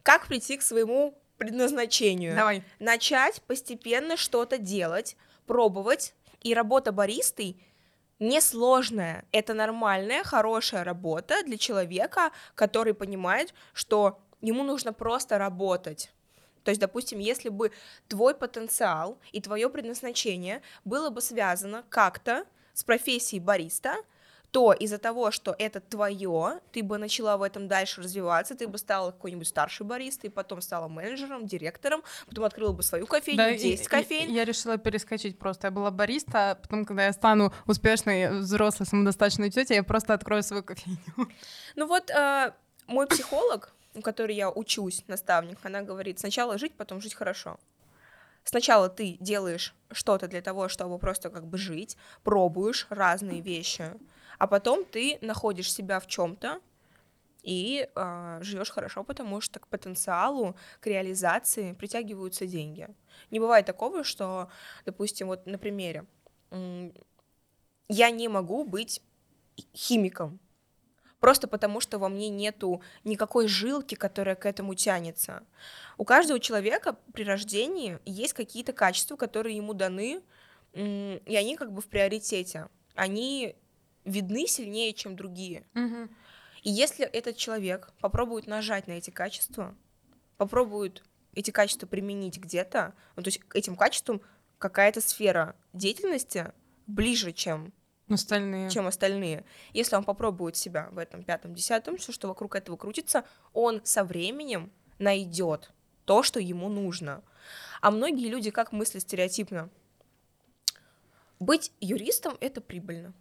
Как прийти к своему предназначению? Давай. Начать постепенно что-то делать, пробовать. И работа баристой несложная. Это нормальная, хорошая работа для человека, который понимает, что ему нужно просто работать. То есть, допустим, если бы твой потенциал и твое предназначение было бы связано как-то с профессией бариста, то из-за того, что это твое, ты бы начала в этом дальше развиваться, ты бы стала какой-нибудь старший баристой, потом стала менеджером, директором, потом открыла бы свою кофейню, да, 10 кофейн. Я решила перескочить просто. Я была бариста, а потом, когда я стану успешной, взрослой, самодостаточной тетей, я просто открою свою кофейню. Ну вот э, мой психолог, у которой я учусь, наставник, она говорит, сначала жить, потом жить хорошо. Сначала ты делаешь что-то для того, чтобы просто как бы жить, пробуешь разные вещи, а потом ты находишь себя в чем-то и э, живешь хорошо, потому что к потенциалу, к реализации притягиваются деньги. Не бывает такого, что, допустим, вот на примере, я не могу быть химиком, Просто потому, что во мне нету никакой жилки, которая к этому тянется. У каждого человека при рождении есть какие-то качества, которые ему даны, и они как бы в приоритете. Они видны сильнее, чем другие. Мгм. И если этот человек попробует нажать на эти качества, попробует эти качества применить где-то, ну, то есть этим качествам какая-то сфера деятельности ближе, чем, Остальные. чем остальные. Если он попробует себя в этом пятом, десятом, все, что вокруг этого крутится, он со временем найдет то, что ему нужно. А многие люди как мыслят стереотипно? Быть юристом — это прибыльно.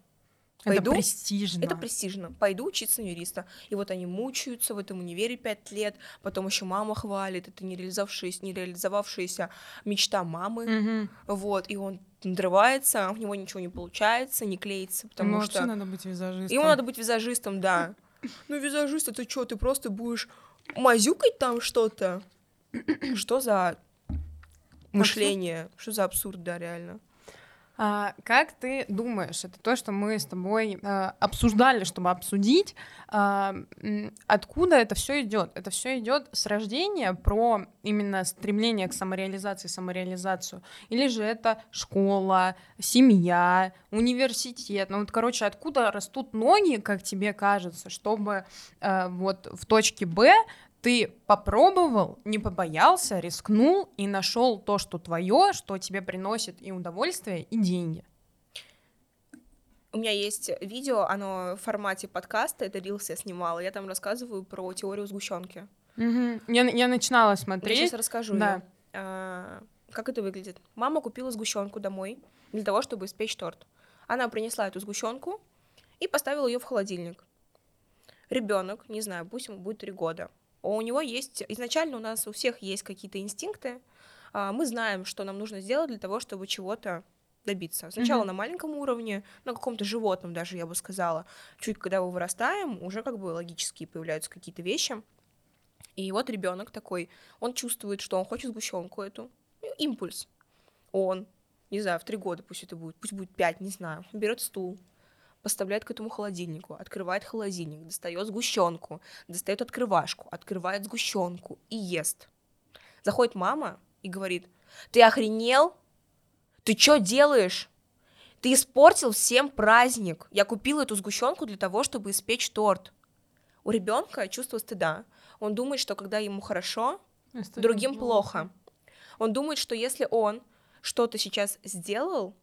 Это Пойду- престижно. Это престижно. Пойду учиться на юриста. И вот они мучаются в этом универе пять лет, потом еще мама хвалит, это не реализовавшаяся, не реализовавшаяся мечта мамы. Мгм. Вот, и он надрывается, а у него ничего не получается, не клеится, потому Ему что... надо быть визажистом. Ему надо быть визажистом, да. Ну, визажист, это что, ты просто будешь мазюкать там что-то? Что за мышление? Что за абсурд, да, реально? А, как ты думаешь, это то, что мы с тобой а, обсуждали, чтобы обсудить, а, откуда это все идет? Это все идет с рождения про именно стремление к самореализации, самореализацию, или же это школа, семья, университет? Ну вот, короче, откуда растут ноги, как тебе кажется, чтобы а, вот в точке Б ты попробовал, не побоялся, рискнул и нашел то, что твое, что тебе приносит и удовольствие, и деньги. У меня есть видео, оно в формате подкаста, это рилс я снимала, я там рассказываю про теорию сгущенки. Я, я начинала Я смотреть. сейчас расскажу Да. её. А, как это выглядит? Мама купила сгущенку домой для того, чтобы испечь торт. Она принесла эту сгущенку и поставила ее в холодильник. Ребенок, не знаю, пусть ему будет три года. У него есть, изначально у нас у всех есть какие-то инстинкты. А, Мы знаем, что нам нужно сделать для того, чтобы чего-то добиться. Сначала Мгм. на маленьком уровне, на каком-то животном даже, я бы сказала. Чуть когда мы вырастаем, уже как бы логически появляются какие-то вещи. И вот ребенок такой, он чувствует, что он хочет сгущенку эту. И Импульс. Он, не знаю, в три года пусть это будет, пусть будет пять, не знаю, берет стул, поставляет к этому холодильнику, открывает холодильник, достает сгущенку, достает открывашку, открывает сгущенку и ест. Заходит мама и говорит: Ты охренел? Ты что делаешь? Ты испортил всем праздник. Я купила эту сгущенку для того, чтобы испечь торт. У ребенка чувство стыда. Он думает, что когда ему хорошо, другим плохо. Он думает, что если он что-то сейчас сделал,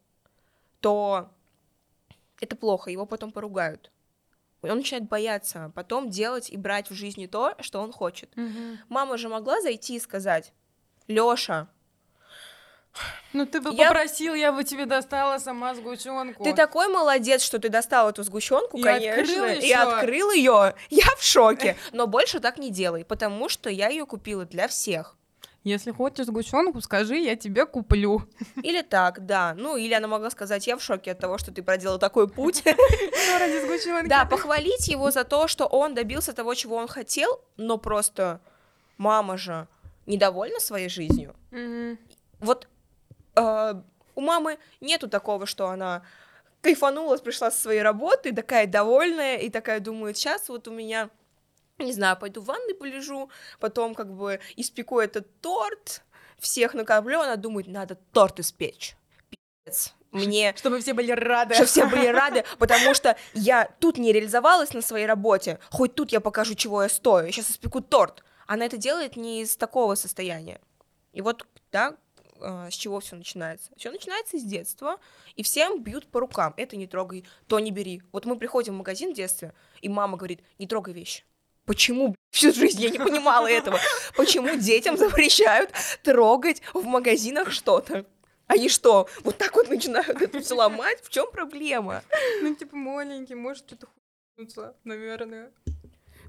то это плохо, его потом поругают. Он начинает бояться потом делать и брать в жизни то, что он хочет. Мгм. Мама же могла зайти и сказать, Лёша, Ну ты бы Я- попросил, я бы тебе достала сама сгущенку. ты такой молодец, что ты достал эту сгущенку, И конечно, открыл и открыл ее. Я в шоке. Но больше так не делай, потому что я ее купила для всех. Если хочешь сгущенку, скажи, я тебе куплю. Или так, да. Ну, или она могла сказать, я в шоке от того, что ты проделал такой путь. Ну, ради сгущенки. Да, похвалить его за то, что он добился того, чего он хотел, но просто мама же недовольна своей жизнью. Вот э, у мамы нету такого, что она кайфанула, пришла со своей работы, такая довольная, и такая думает, сейчас вот у меня, не знаю, пойду в ванной полежу, потом как бы испеку этот торт, всех накормлю, она думает, надо торт испечь. Пиздец. Мне Чтобы все были рады. что все были рады, потому что я тут не реализовалась на своей работе, хоть тут я покажу, чего я стою, я сейчас испеку торт. Она это делает не из такого состояния. И вот, да, э, с чего все начинается? Все начинается с детства, и всем бьют по рукам. Это не трогай, то не бери. Вот мы приходим в магазин в детстве, и мама говорит, не трогай вещи. Почему всю жизнь я не понимала этого? Почему детям запрещают трогать в магазинах что-то? Они что, вот так вот начинают это все ломать? В чем проблема? Ну, типа, маленький, может что-то хуйнуться, наверное.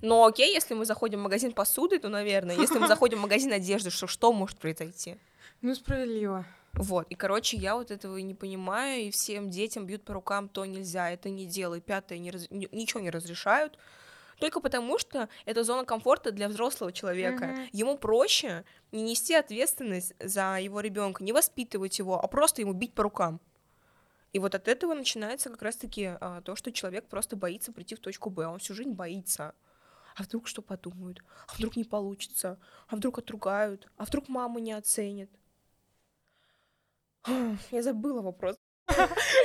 Ну окей, если мы заходим в магазин посуды, то, наверное. Если мы заходим в магазин одежды, что, что может произойти? Ну, справедливо. Вот, и, короче, я вот этого и не понимаю, и всем детям бьют по рукам, то нельзя, это не делай, пятое, не раз- ни- ничего не разрешают, только потому что это зона комфорта для взрослого человека. Мгм. Ему проще не нести ответственность за его ребенка, не воспитывать его, а просто ему бить по рукам. И вот от этого начинается как раз-таки а, то, что человек просто боится прийти в точку Б. Он всю жизнь боится. А вдруг что подумают? А вдруг не получится? А вдруг отругают? А вдруг мама не оценит? Я забыла вопрос.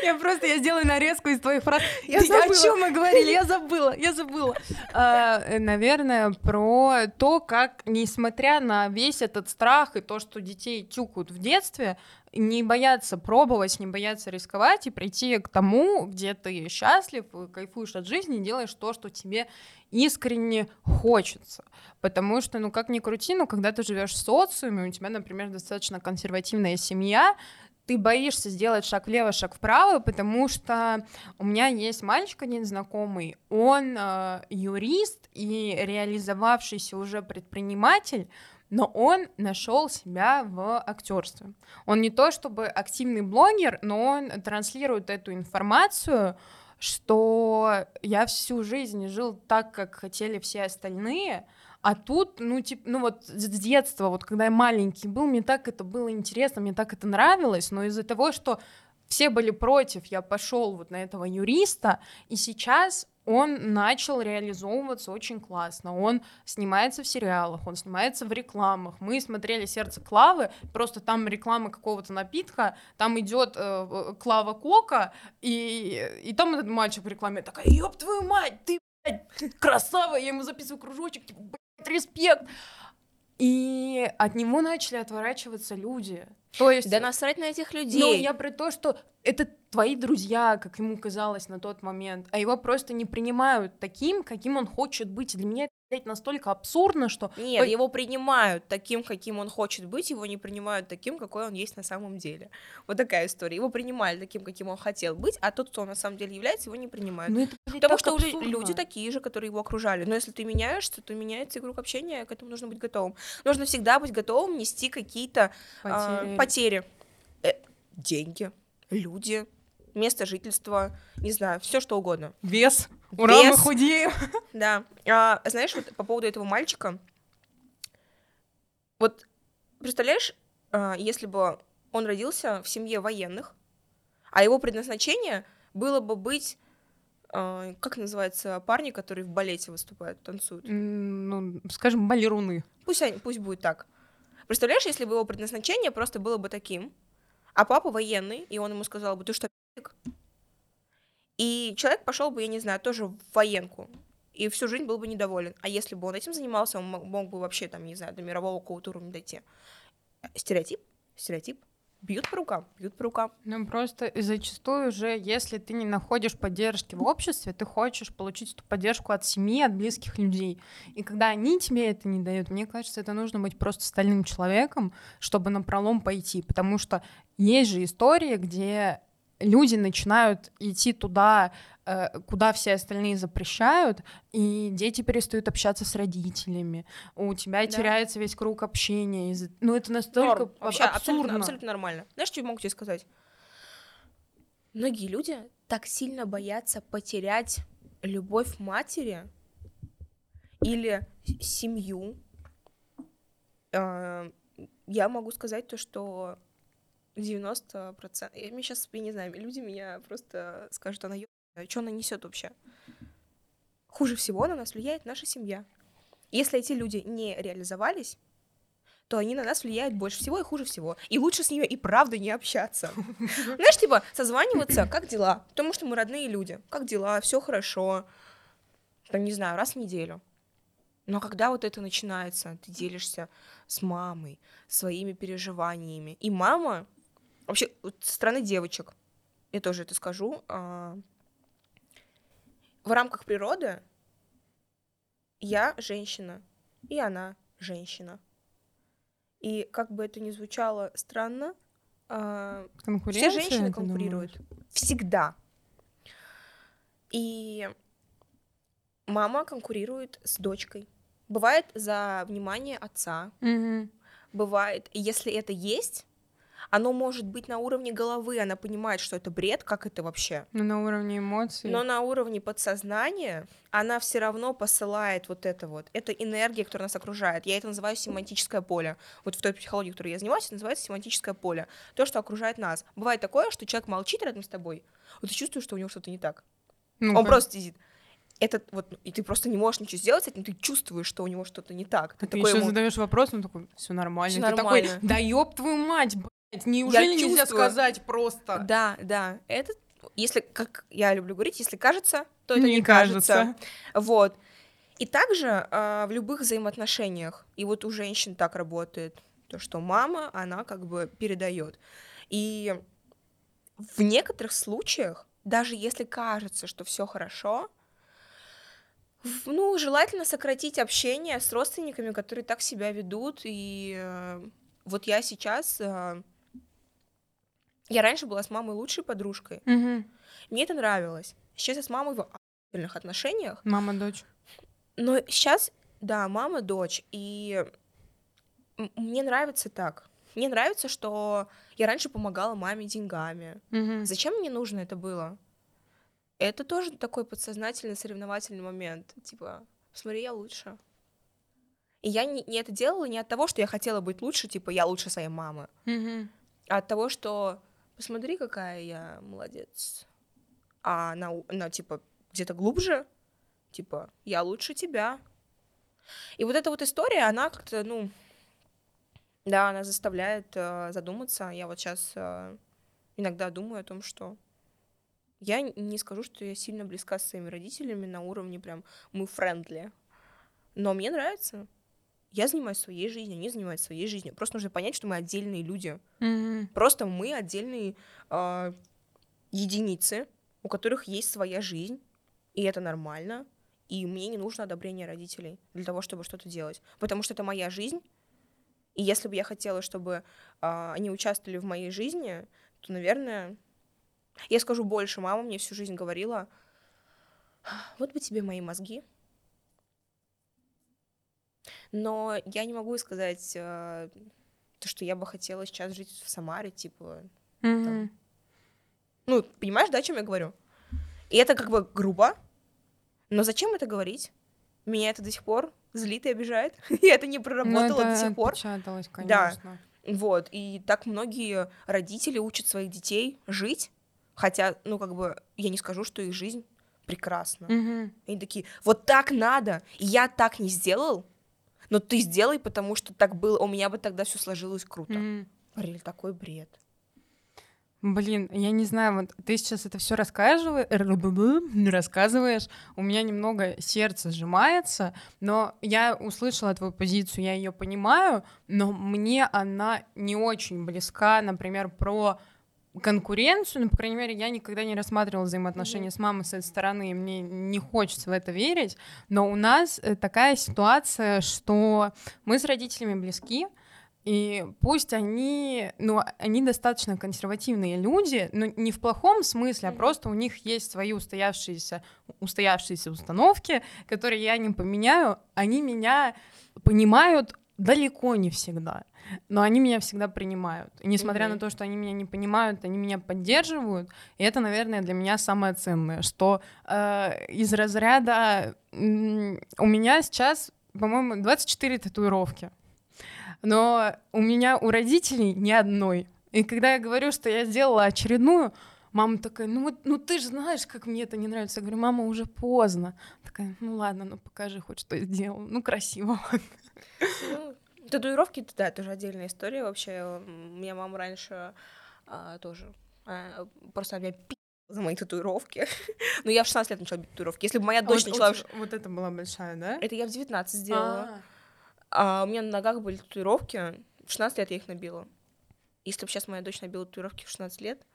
Я просто, я сделаю нарезку из твоих фраз. Я забыла. О чем мы говорили? Я забыла, я забыла. А, э, наверное, про то, как, несмотря на весь этот страх и то, что детей тюкают в детстве, не бояться пробовать, не бояться рисковать и прийти к тому, где ты счастлив, кайфуешь от жизни, делаешь то, что тебе искренне хочется. Потому что, ну, как ни крути, но когда ты живешь в социуме, у тебя, например, достаточно консервативная семья, ты боишься сделать шаг влево, шаг вправо, потому что у меня есть мальчик один знакомый, он э, юрист и реализовавшийся уже предприниматель, но он нашел себя в актерстве. Он не то чтобы активный блогер, но он транслирует эту информацию, что я всю жизнь жил так, как хотели все остальные, а тут, ну, типа, ну вот с детства, вот когда я маленький был, мне так это было интересно, мне так это нравилось, но из-за того, что все были против, я пошел вот на этого юриста, и сейчас он начал реализовываться очень классно. Он снимается в сериалах, он снимается в рекламах. Мы смотрели «Сердце Клавы», просто там реклама какого-то напитка, там идет э, э, Клава Кока, и, и там этот мальчик в рекламе такая, ёб твою мать, ты, блядь, красава, я ему записываю кружочек, типа, респект. И от него начали отворачиваться люди. То есть... Да насрать на этих людей. Ну, я про то, что это твои друзья, как ему казалось на тот момент, а его просто не принимают таким, каким он хочет быть. для меня это настолько абсурдно, что... Нет, его принимают таким, каким он хочет быть, его не принимают таким, какой он есть на самом деле. Вот такая история. Его принимали таким, каким он хотел быть, а тот, кто он на самом деле является, его не принимают. Ну, это, Потому что абсурдно. люди такие же, которые его окружали. Но если ты меняешься, то меняется и круг общения, к этому нужно быть готовым. Нужно всегда быть готовым нести какие-то потери. А, потери. Э, деньги, люди, место жительства, не знаю, все что угодно. Вес. Ура, Вес. мы худеем. Да. А, знаешь, вот по поводу этого мальчика, вот представляешь, а, если бы он родился в семье военных, а его предназначение было бы быть а, как называется парни, которые в балете выступают, танцуют? Ну, скажем, балеруны. Пусть, они, пусть будет так. Представляешь, если бы его предназначение просто было бы таким, а папа военный, и он ему сказал бы, ты что, пи***к? И человек пошел бы, я не знаю, тоже в военку, и всю жизнь был бы недоволен. А если бы он этим занимался, он мог бы вообще, там, не знаю, до мирового какого-то уровня дойти. Стереотип? Стереотип? Бьют по рукам, бьют по рукам. Ну просто зачастую уже, если ты не находишь поддержки в обществе, ты хочешь получить эту поддержку от семьи, от близких людей. И когда они тебе это не дают, мне кажется, это нужно быть просто стальным человеком, чтобы на пролом пойти, потому что есть же истории, где люди начинают идти туда, куда все остальные запрещают, и дети перестают общаться с родителями. У тебя да. теряется весь круг общения. Из... Ну, это настолько Норм. Вообще, абсурдно. Абсолютно, абсолютно нормально. Знаешь, что я могу тебе сказать? Многие люди так сильно боятся потерять любовь матери или семью. А, я могу сказать то, что 90%. Я сейчас, я не знаю, люди меня просто скажут, она. Что она несет вообще? Хуже всего на нас влияет наша семья. Если эти люди не реализовались, то они на нас влияют больше всего и хуже всего. И лучше с ними и правда не общаться. Знаешь, типа, созваниваться, как дела? Потому что мы родные люди. Как дела? Все хорошо. Там, не знаю, раз в неделю. Но когда вот это начинается, ты делишься с мамой своими переживаниями. И мама Вообще, вот со стороны девочек, я тоже это скажу, а, в рамках природы я женщина, и она женщина. И как бы это ни звучало странно, а, все женщины конкурируют. Всегда. И мама конкурирует с дочкой. Бывает за внимание отца. Угу. Бывает, если это есть, оно может быть на уровне головы, она понимает, что это бред, как это вообще. Но на уровне эмоций. Но на уровне подсознания она все равно посылает вот это вот. Это энергия, которая нас окружает. Я это называю семантическое поле. Вот в той психологии, которой я занимаюсь, это называется семантическое поле. То, что окружает нас. Бывает такое, что человек молчит рядом с тобой, вот ты чувствуешь, что у него что-то не так. Ну, Он просто сидит. Это вот, и ты просто не можешь ничего сделать с этим, ты чувствуешь, что у него что-то не так. Ты Ты такой еще ему, задаешь вопрос, он такой, все нормально. «Всё Ты такой, нормально». да ёб твою мать, неужели нельзя чувствую. сказать просто? Да, да. Это, если, как я люблю говорить, если кажется, то это Не не, кажется. Вот. И также а, в любых взаимоотношениях, и вот у женщин так работает, то, что мама, она как бы передает. И в некоторых случаях, даже если кажется, что все хорошо, ну, желательно сократить общение с родственниками, которые так себя ведут. И э, вот я сейчас... э, я раньше была с мамой лучшей подружкой. Мгм. Мне это нравилось. Сейчас я с мамой в охуительных отношениях. Мама, дочь. Но сейчас, да, мама, дочь. И мне нравится так. Мне нравится, что я раньше помогала маме деньгами. Мгм. Зачем мне нужно это было? Это тоже такой подсознательный соревновательный момент. Типа, смотри, я лучше. И я не, не это делала не от того, что я хотела быть лучше, типа, я лучше своей мамы, Мгм. а от того, что посмотри, какая я молодец. А она, она типа, где-то глубже, типа, я лучше тебя. И вот эта вот история, она как-то, ну, да, она заставляет э, задуматься. Я вот сейчас иногда думаю о том, что я не скажу, что я сильно близка с своими родителями на уровне прям мы френдли. Но мне нравится. Я занимаюсь своей жизнью, они занимаются своей жизнью. Просто нужно понять, что мы отдельные люди. Мгм. Просто мы отдельные а, единицы, у которых есть своя жизнь, и это нормально. И мне не нужно одобрение родителей для того, чтобы что-то делать. Потому что это моя жизнь. И если бы я хотела, чтобы а, они участвовали в моей жизни, то, наверное, я скажу больше. Мама мне всю жизнь говорила, вот бы тебе мои мозги. Но я не могу сказать э, то, что я бы хотела сейчас жить в Самаре, типа, Мгм. ну, понимаешь, да, о чем я говорю? И это как бы грубо, но зачем это говорить? Меня это до сих пор злит и обижает. Я это не Ну, проработала это до сих пор. отпечаталось, Да. конечно. Вот. И так многие родители учат своих детей жить, хотя, ну, как бы, я не скажу, что их жизнь прекрасна. Они такие, вот так надо, и я так не сделал, но ты сделай, потому что так было, у меня бы тогда все сложилось круто. Мгм. Риль, такой бред. Блин, я не знаю, вот ты сейчас это все рассказываешь, рассказываешь, у меня немного сердце сжимается, но я услышала твою позицию, я ее понимаю, но мне она не очень близка, например, про конкуренцию, ну, по крайней мере, я никогда не рассматривала взаимоотношения с мамой с этой стороны, и мне не хочется в это верить, но у нас э, такая ситуация, что мы с родителями близки, и пусть они, ну, они достаточно консервативные люди, но не в плохом смысле, а просто у них есть свои устоявшиеся, устоявшиеся установки, которые я не поменяю. Они меня понимают далеко не всегда, но они меня всегда принимают. И несмотря Мгм. на то, что они меня не понимают, они меня поддерживают. И это, наверное, для меня самое ценное, что э, из разряда м, у меня сейчас, по-моему, 24 татуировки но у меня у родителей ни одной. И когда я говорю, что я сделала очередную, мама такая, ну ну ты же знаешь, как мне это не нравится. Я говорю, мама, уже поздно. Такая, ну ладно, ну покажи хоть, что я сделала. Ну красиво. Ну, татуировки, это, да, тоже отдельная история вообще. У меня мама раньше а, тоже а, просто меня пи***la за мои татуировки. Но я в 16 лет начала бить татуировки. Если бы моя дочь вот, начала... вот, вот это была большая, да? Это я в 19 сделала. А, А у меня на ногах были татуировки. В 16 лет я их набила. Если бы сейчас моя дочь набила татуировки в 16 лет,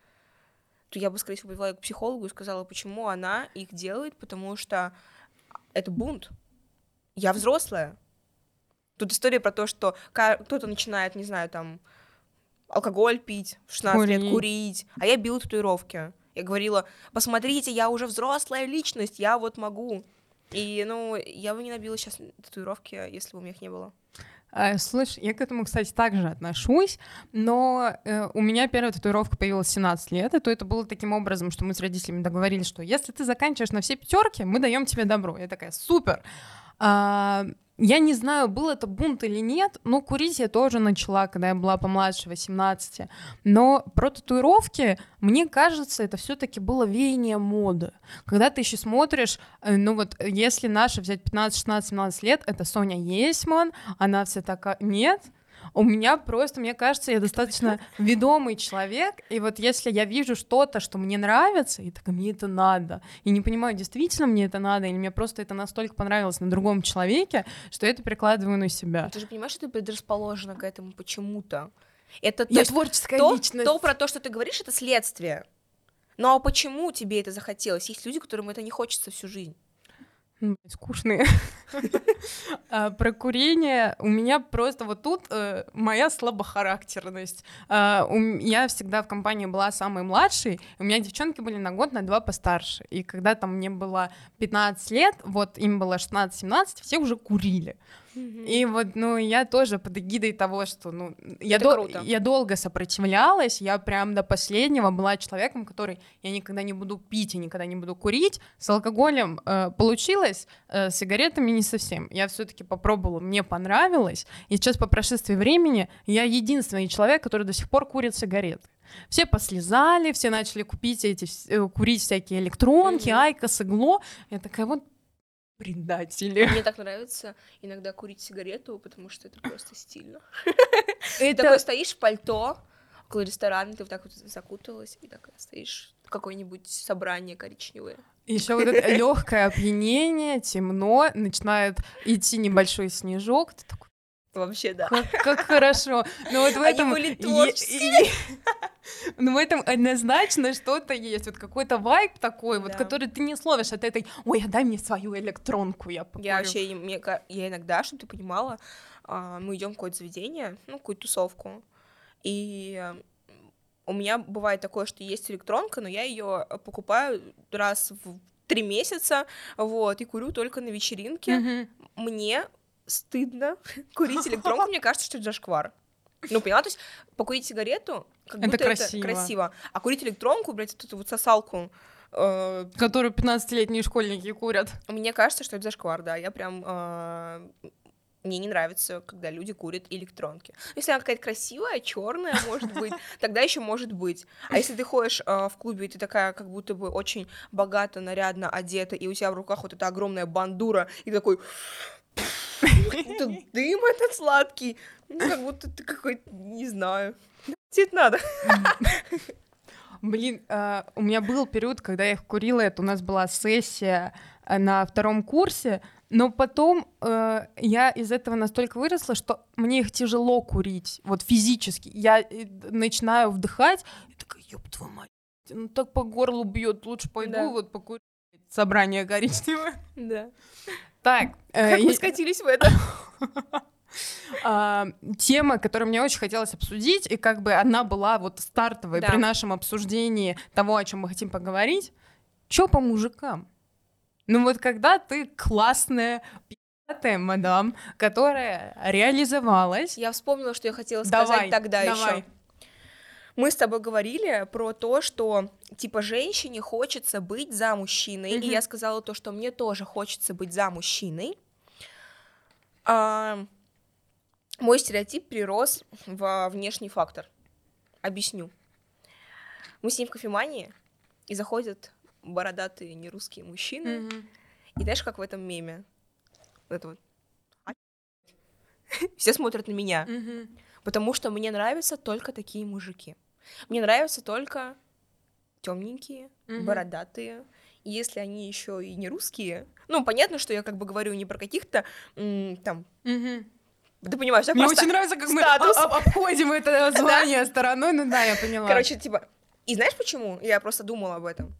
то я бы, скорее всего, повела ее к психологу и сказала, почему она их делает, потому что это бунт. Я взрослая. Тут история про то, что кто-то начинает, не знаю, там, алкоголь пить в 16 лет, Курить. курить, а я била татуировки. Я говорила, посмотрите, я уже взрослая личность, я вот могу. И, ну, я бы не набила сейчас татуировки, если бы у меня их не было. Э, слышь, я к этому, кстати, также отношусь, но э, у меня первая татуировка появилась в 17 лет, и то это было таким образом, что мы с родителями договорились, что если ты заканчиваешь на все пятерки, мы даем тебе добро. Я такая, супер. А, я не знаю, был это бунт или нет, но курить я тоже начала, когда я была помладше, 18. Но про татуировки, мне кажется, это все таки было веяние моды. Когда ты еще смотришь, э, ну вот, если наша взять 15, 16, 17 лет, это Соня Есман, она вся такая... Нет, у меня просто, мне кажется, я достаточно ведомый человек, и вот если я вижу что-то, что мне нравится, и так мне это надо, и не понимаю, действительно мне это надо, или мне просто это настолько понравилось на другом человеке, что я это перекладываю на себя. Ты же понимаешь, что ты предрасположена к этому почему-то. Это я есть, творческая то, личность. То про то, что ты говоришь, это следствие. Ну а почему тебе это захотелось? Есть люди, которым это не хочется всю жизнь. Скучные. А, про курение у меня просто вот тут э, моя слабохарактерность. А, я всегда в компании была самой младшей, у меня девчонки были на год, на два постарше. И когда там мне было 15 лет, вот им было 16-17, все уже курили. И вот, ну, я тоже под эгидой того, что, ну, я, дол- я долго сопротивлялась, я прям до последнего была человеком, который я никогда не буду пить и никогда не буду курить. С алкоголем э, получилось, э, с сигаретами не совсем. Я все-таки попробовала, мне понравилось. И сейчас по прошествии времени я единственный человек, который до сих пор курит сигареты. Все послезали, все начали купить эти, э, курить всякие электронки, mm-hmm. айкос, игло. Я такая вот предатели. Мне так нравится иногда курить сигарету, потому что это просто стильно. Это... Такой стоишь в пальто около ресторана, ты вот так вот закуталась, и так стоишь какое-нибудь собрание коричневое. Еще вот это легкое опьянение, темно, начинает идти небольшой снежок, ты такой Вообще, да. Как, как хорошо. Но вот в этом... Они были. Ну, в этом однозначно что-то есть, вот какой-то вайб такой, вот, который ты не словишь от этой, ой, а дай мне свою электронку, я покурю. Я вообще, я иногда, чтобы ты понимала, а, мы идем в какое-то заведение, ну, какую-то тусовку, и у меня бывает такое, что есть электронка, но я ее покупаю раз в три месяца, вот, и курю только на вечеринке. Mm-hmm. Мне стыдно курить электронку, мне кажется, что это зашквар. Ну, поняла, то есть покурить сигарету, как это будто красиво. это красиво, а курить электронку, блядь, эту вот сосалку, э... которую 15-летние школьники курят. Мне кажется, что это зашквар, да, я прям... Э... Мне не нравится, когда люди курят электронки. Если она какая-то красивая, черная, может быть, тогда еще может быть. А если ты ходишь э, в клубе, и ты такая, как будто бы очень богато, нарядно одета, и у тебя в руках вот эта огромная бандура, и такой будто дым этот сладкий. Ну, как будто ты какой-то, не знаю. Тебе надо. Блин, э, у меня был период, когда я их курила, это у нас была сессия э, на втором курсе, но потом э, я из этого настолько выросла, что мне их тяжело курить, вот физически. Я э, начинаю вдыхать, и такая, ёб твою мать, ну так по горлу бьет, лучше пойду да. вот покурить собрание коричневое. Да. Так. Э, как мы скатились в это? А, тема, которую мне очень хотелось обсудить, и как бы она была вот стартовой при нашем обсуждении того, о чем мы хотим поговорить. Чё по мужикам? Ну вот когда ты классная пи***тая мадам, которая реализовалась... Я вспомнила, что я хотела сказать давай, тогда еще. Мы с тобой говорили про то, что типа женщине хочется быть за мужчиной, mm-hmm. и я сказала то, что мне тоже хочется быть за мужчиной. А, мой стереотип прирос во внешний фактор. Объясню. Мы с ним в кофемании, и заходят бородатые нерусские мужчины, mm-hmm. и знаешь, как в этом меме? Вот это вот. Все смотрят на меня, mm-hmm. потому что мне нравятся только такие мужики. Мне нравятся только темненькие, mm-hmm. бородатые. И если они еще и не русские, ну, понятно, что я как бы говорю не про каких-то там. Mm-hmm. Ты понимаешь, Мне просто очень нравится, как статус. мы об- обходим это название стороной, ну да, я поняла. Короче, типа, и знаешь почему? Я просто думала об этом.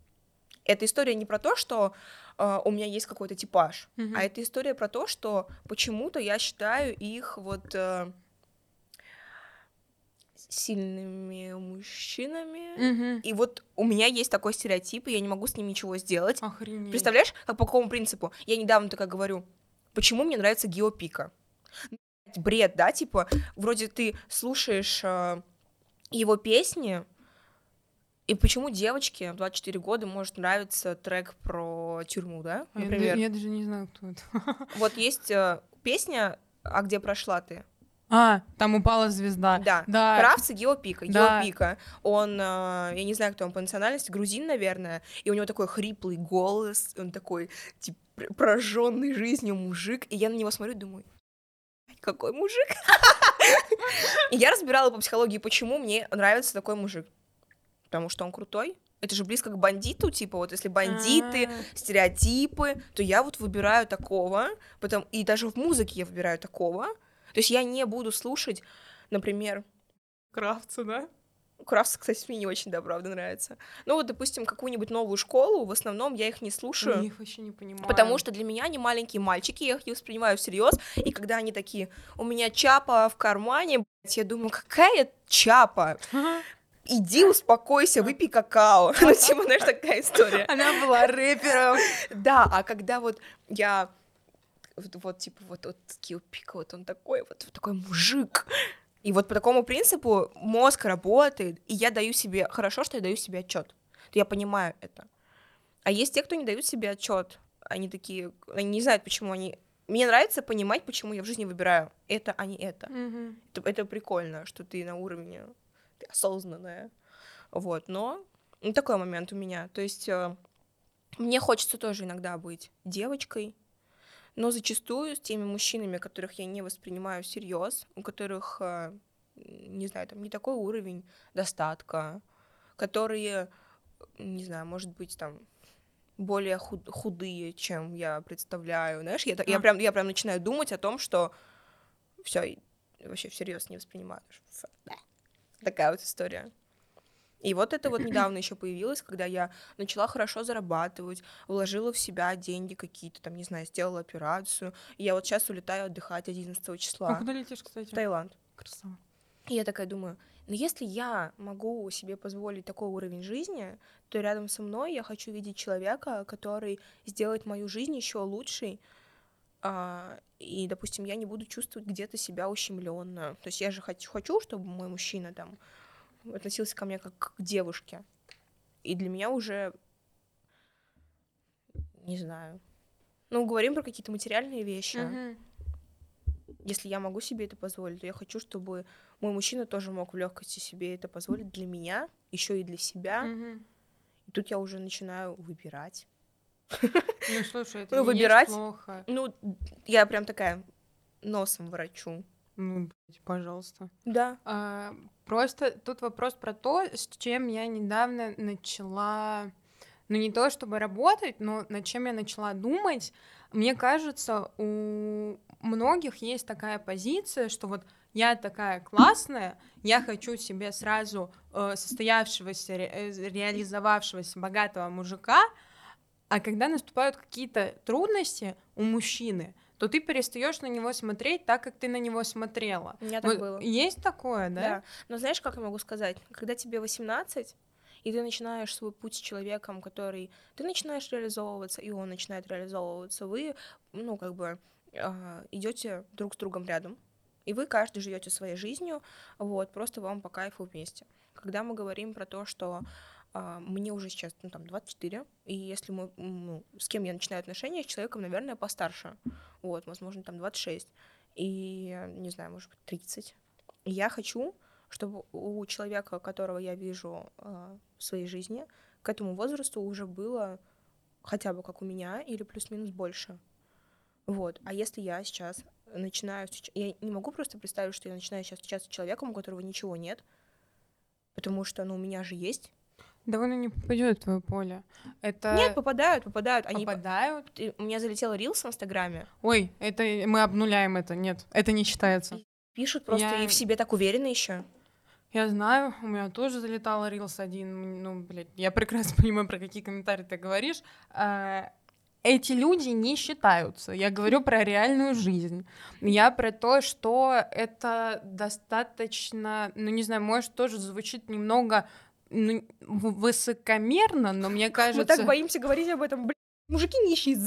Эта история не про то, что э, у меня есть какой-то типаж, mm-hmm. а это история про то, что почему-то я считаю их вот э, сильными мужчинами. Угу. И вот у меня есть такой стереотип, и я не могу с ним ничего сделать. Охренеть. Представляешь, как по какому принципу? Я недавно такая говорю, почему мне нравится Геопика? бред, да, типа, вроде ты слушаешь э, его песни, и почему девочке в 24 года может нравиться трек про тюрьму, да, я например? д- Я, даже не знаю, кто это. Вот есть э, песня «А где прошла ты?» А, там упала звезда. Да, Да. Кравц и Геопика. Да. Геопика, он, э, я не знаю, кто он по национальности, грузин, наверное, и у него такой хриплый голос, он такой, типа, прожженный жизнью мужик, и я на него смотрю и думаю, «Ай, какой мужик? И я разбирала по психологии, почему мне нравится такой мужик. Потому что он крутой. Это же близко к бандиту, типа, вот если бандиты, А. стереотипы, то я вот выбираю такого, потом, и даже в музыке я выбираю такого. То есть я не буду слушать, например, Кравца, да? Кравц, кстати, мне не очень, да, правда, нравится. Ну вот, допустим, какую-нибудь новую школу, в основном я их не слушаю, Я их вообще не понимаю. потому что для меня они маленькие мальчики, я их не воспринимаю всерьез, и когда они такие, у меня чапа в кармане, я думаю, какая чапа? Иди успокойся, выпей какао. Ну, типа, знаешь, такая история. Она была рэпером. Да, а когда вот я вот, вот, типа вот вот Килпик, вот он такой вот, вот такой мужик. И вот по такому принципу мозг работает, и я даю себе хорошо, что я даю себе отчет. Я понимаю это. А есть те, кто не дают себе отчет. Они такие, они не знают, почему они. Мне нравится понимать, почему я в жизни выбираю это, а не это. Мгм. Это, это прикольно, что ты на уровне ты осознанная. Вот, но ну, такой момент у меня. То есть э, мне хочется тоже иногда быть девочкой, но зачастую с теми мужчинами, которых я не воспринимаю всерьез, у которых, э, не знаю, там не такой уровень достатка, которые, не знаю, может быть, там более худ- худые, чем я представляю. Знаешь, я, так- я, А. прям, я прям начинаю думать о том, что все, вообще всерьез не да. Такая вот история. И вот это вот недавно еще появилось, когда я начала хорошо зарабатывать, вложила в себя деньги какие-то, там, не знаю, сделала операцию. И я вот сейчас улетаю отдыхать 11 А числа куда летишь, кстати? в Таиланд. Красава. И я такая думаю, ну если я могу себе позволить такой уровень жизни, то рядом со мной я хочу видеть человека, который сделает мою жизнь еще лучшей. а, и, допустим, я не буду чувствовать где-то себя ущемленно. То есть я же хочу, хочу, чтобы мой мужчина там относился ко мне как к девушке. И для меня уже не знаю. Ну, говорим про какие-то материальные вещи Мгм. если я могу себе это позволить, то я хочу, чтобы мой мужчина тоже мог в легкости себе это позволить для меня, еще и для себя. Мгм. И тут я уже начинаю выбирать. Ну, слушай, это Ну, выбирать. плохо. Ну, я прям такая носом врачу. Ну, блядь, пожалуйста. Да. А, просто тут вопрос про то, с чем я недавно начала, ну не то чтобы работать, но над чем я начала думать. Мне кажется, у многих есть такая позиция, что вот я такая классная, я хочу себе сразу э, состоявшегося, ре- э, реализовавшегося богатого мужика, а когда наступают какие-то трудности у мужчины, то ты перестаешь на него смотреть так, как ты на него смотрела. У меня так Вот было. Есть такое, да? Да. Но знаешь, как я могу сказать? Когда тебе 18, и ты начинаешь свой путь с человеком, который... Ты начинаешь реализовываться, и он начинает реализовываться. Вы, ну, как бы, идете друг с другом рядом, и вы каждый живете своей жизнью, вот, просто вам по кайфу вместе. Когда мы говорим про то, что а, мне уже сейчас, ну, там, 24, и если мы, ну, с кем я начинаю отношения, с человеком, наверное, постарше, вот, возможно, там, 26, и, не знаю, может быть, 30. И я хочу, чтобы у человека, которого я вижу э, в своей жизни, к этому возрасту уже было хотя бы как у меня или плюс-минус больше. Вот. А если я сейчас начинаю... Я не могу просто представить, что я начинаю сейчас встречаться с человеком, у которого ничего нет, потому что, ну, у меня же есть. Довольно не попадет в твое поле. Это Нет, попадают, попадают. Они... попадают. У меня залетел рилс в Инстаграме. Ой, это мы обнуляем это. Нет, это не считается. Пишут просто Я- и в себе так уверены еще. Я знаю, у меня тоже залетал рилс один. Ну, блядь, я прекрасно понимаю, про какие комментарии ты говоришь. А, Эти люди не считаются. Я говорю про реальную жизнь. Я про то, что это достаточно, ну не знаю, может тоже звучит немного ну, высокомерно, но мне кажется... Мы так боимся говорить об этом. Блин, мужики нищие.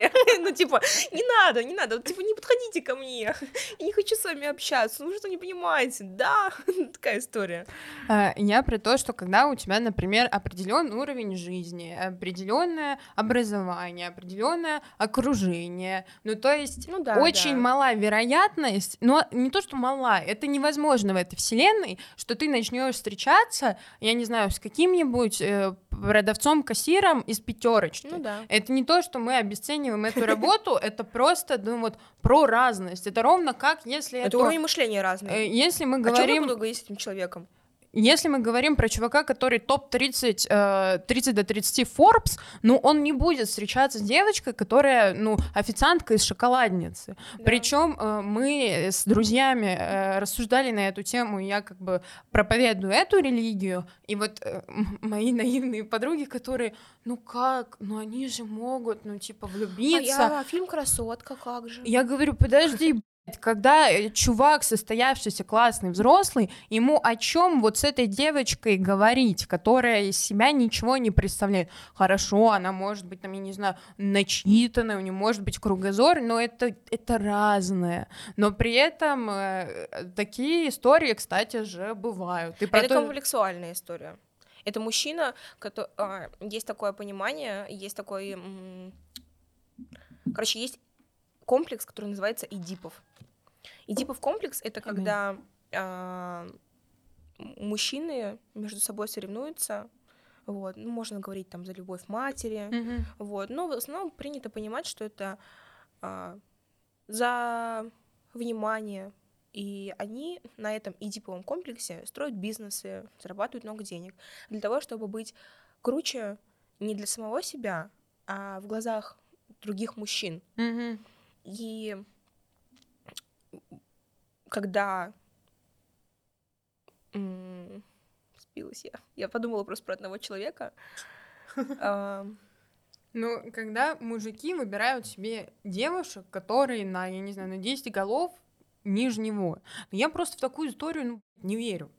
Ну, типа, не надо, не надо, типа, не подходите ко мне, я не хочу с вами общаться, ну, вы что не понимаете, да, такая история. А, я про то, что когда у тебя, например, определенный уровень жизни, определенное образование, определенное окружение, ну, то есть ну, да, очень да. мала вероятность, но не то, что мала, это невозможно в этой вселенной, что ты начнешь встречаться, я не знаю, с каким-нибудь э, продавцом-кассиром из пятерочки. Ну да. Это не то, что мы обесцениваем эту работу, это просто, ну вот, про разность. Это ровно как, если это... уровень мышления разный. Э, если мы говорим... О чем я буду говорить с этим человеком? Если мы говорим про чувака, который топ-30, э, 30 до 30 Forbes, ну, он не будет встречаться с девочкой, которая, ну, официантка из шоколадницы. Да. Причем э, мы с друзьями э, рассуждали на эту тему, я как бы проповедую эту религию, и вот э, мои наивные подруги, которые, ну как, ну они же могут, ну, типа, влюбиться. А я, фильм «Красотка», как же? Я говорю, подожди, когда э, чувак, состоявшийся классный взрослый, ему о чем вот с этой девочкой говорить, которая из себя ничего не представляет. Хорошо, она может быть, там, я не знаю, начитанная, у нее может быть кругозор, но это, это разное. Но при этом э, такие истории, кстати же, бывают. И это то... комплексуальная история. Это мужчина, который, а, есть такое понимание, есть такой, короче, есть комплекс, который называется Эдипов. Эдипов комплекс — это когда э, мужчины между собой соревнуются, вот, ну, можно говорить там за любовь матери, mm-hmm. вот, но в основном принято понимать, что это э, за внимание, и они на этом эдиповом комплексе строят бизнесы, зарабатывают много денег для того, чтобы быть круче не для самого себя, а в глазах других мужчин. Mm-hmm. И когда сбилась я, я подумала просто про одного человека. Ну, когда мужики выбирают себе девушек, которые на, я не знаю, на 10 голов ниже него. Я просто в такую историю ну, не верю.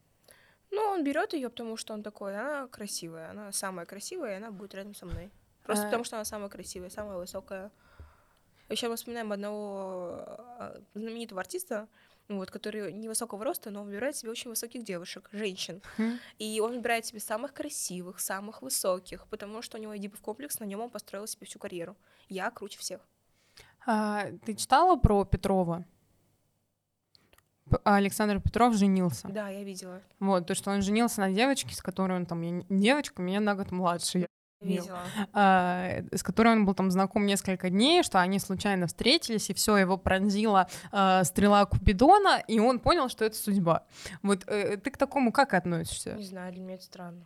Ну, он берет ее, потому что он такой, она красивая, она самая красивая, и она будет рядом со мной. Просто а... потому что она самая красивая, самая высокая. Еще мы вспоминаем одного а, знаменитого артиста, вот, который невысокого роста, но выбирает себе очень высоких девушек, женщин. И он выбирает себе самых красивых, самых высоких, потому что у него Эдипов комплекс, на нем он построил себе всю карьеру. Я круче всех. А, ты читала про Петрова? Александр Петров женился. Да, я видела. Вот, то, что он женился на девочке, с которой он там, я, девочка, меня на год младше. Видела. А, с которой он был там знаком несколько дней, что они случайно встретились, и все его пронзила а, стрела Купидона, и он понял, что это судьба. Вот э, ты к такому как относишься? Не знаю, для меня это странно.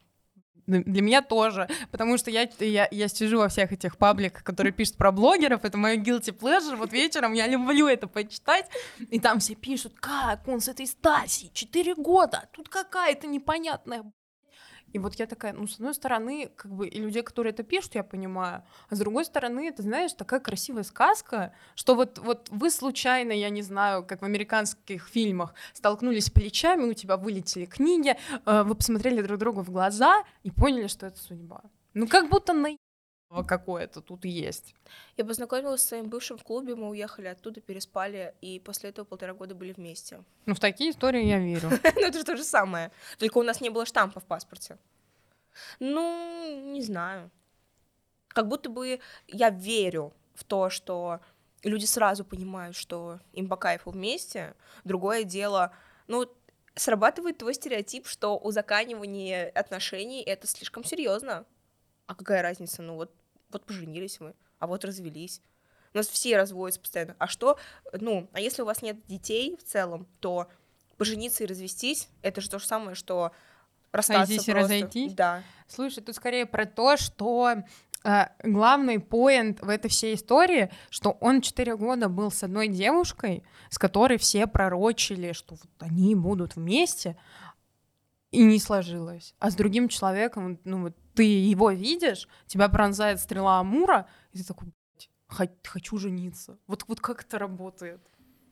Для меня тоже, потому что я, я, я сижу во всех этих пабликах, которые пишут про блогеров, это мой guilty pleasure, вот вечером я люблю это почитать, и там все пишут, как он с этой Стасией, 4 года, тут какая-то непонятная и вот я такая, ну, с одной стороны, как бы и людей, которые это пишут, я понимаю, а с другой стороны, это, знаешь, такая красивая сказка, что вот, вот вы случайно, я не знаю, как в американских фильмах, столкнулись плечами, у тебя вылетели книги, э, вы посмотрели друг другу в глаза и поняли, что это судьба. Ну, как будто на какое-то тут есть. Я познакомилась с своим бывшим в клубе, мы уехали оттуда, переспали, и после этого полтора года были вместе. Ну, в такие истории я верю. Ну, это же то же самое. Только у нас не было штампа в паспорте. Ну, не знаю. Как будто бы я верю в то, что люди сразу понимают, что им по кайфу вместе. Другое дело, ну, срабатывает твой стереотип, что узаканивание отношений это слишком серьезно. А какая разница? Ну вот, вот поженились мы, а вот развелись. У нас все разводятся постоянно. А что, ну, а если у вас нет детей в целом, то пожениться и развестись, это же то же самое, что расстаться Сойдись просто. и разойтись? Да. Слушай, тут скорее про то, что э, главный поинт в этой всей истории, что он 4 года был с одной девушкой, с которой все пророчили, что вот они будут вместе, и не сложилось. А с другим человеком, ну вот ты его видишь, тебя пронзает стрела Амура, и ты такой, хочу жениться. Вот, вот как это работает?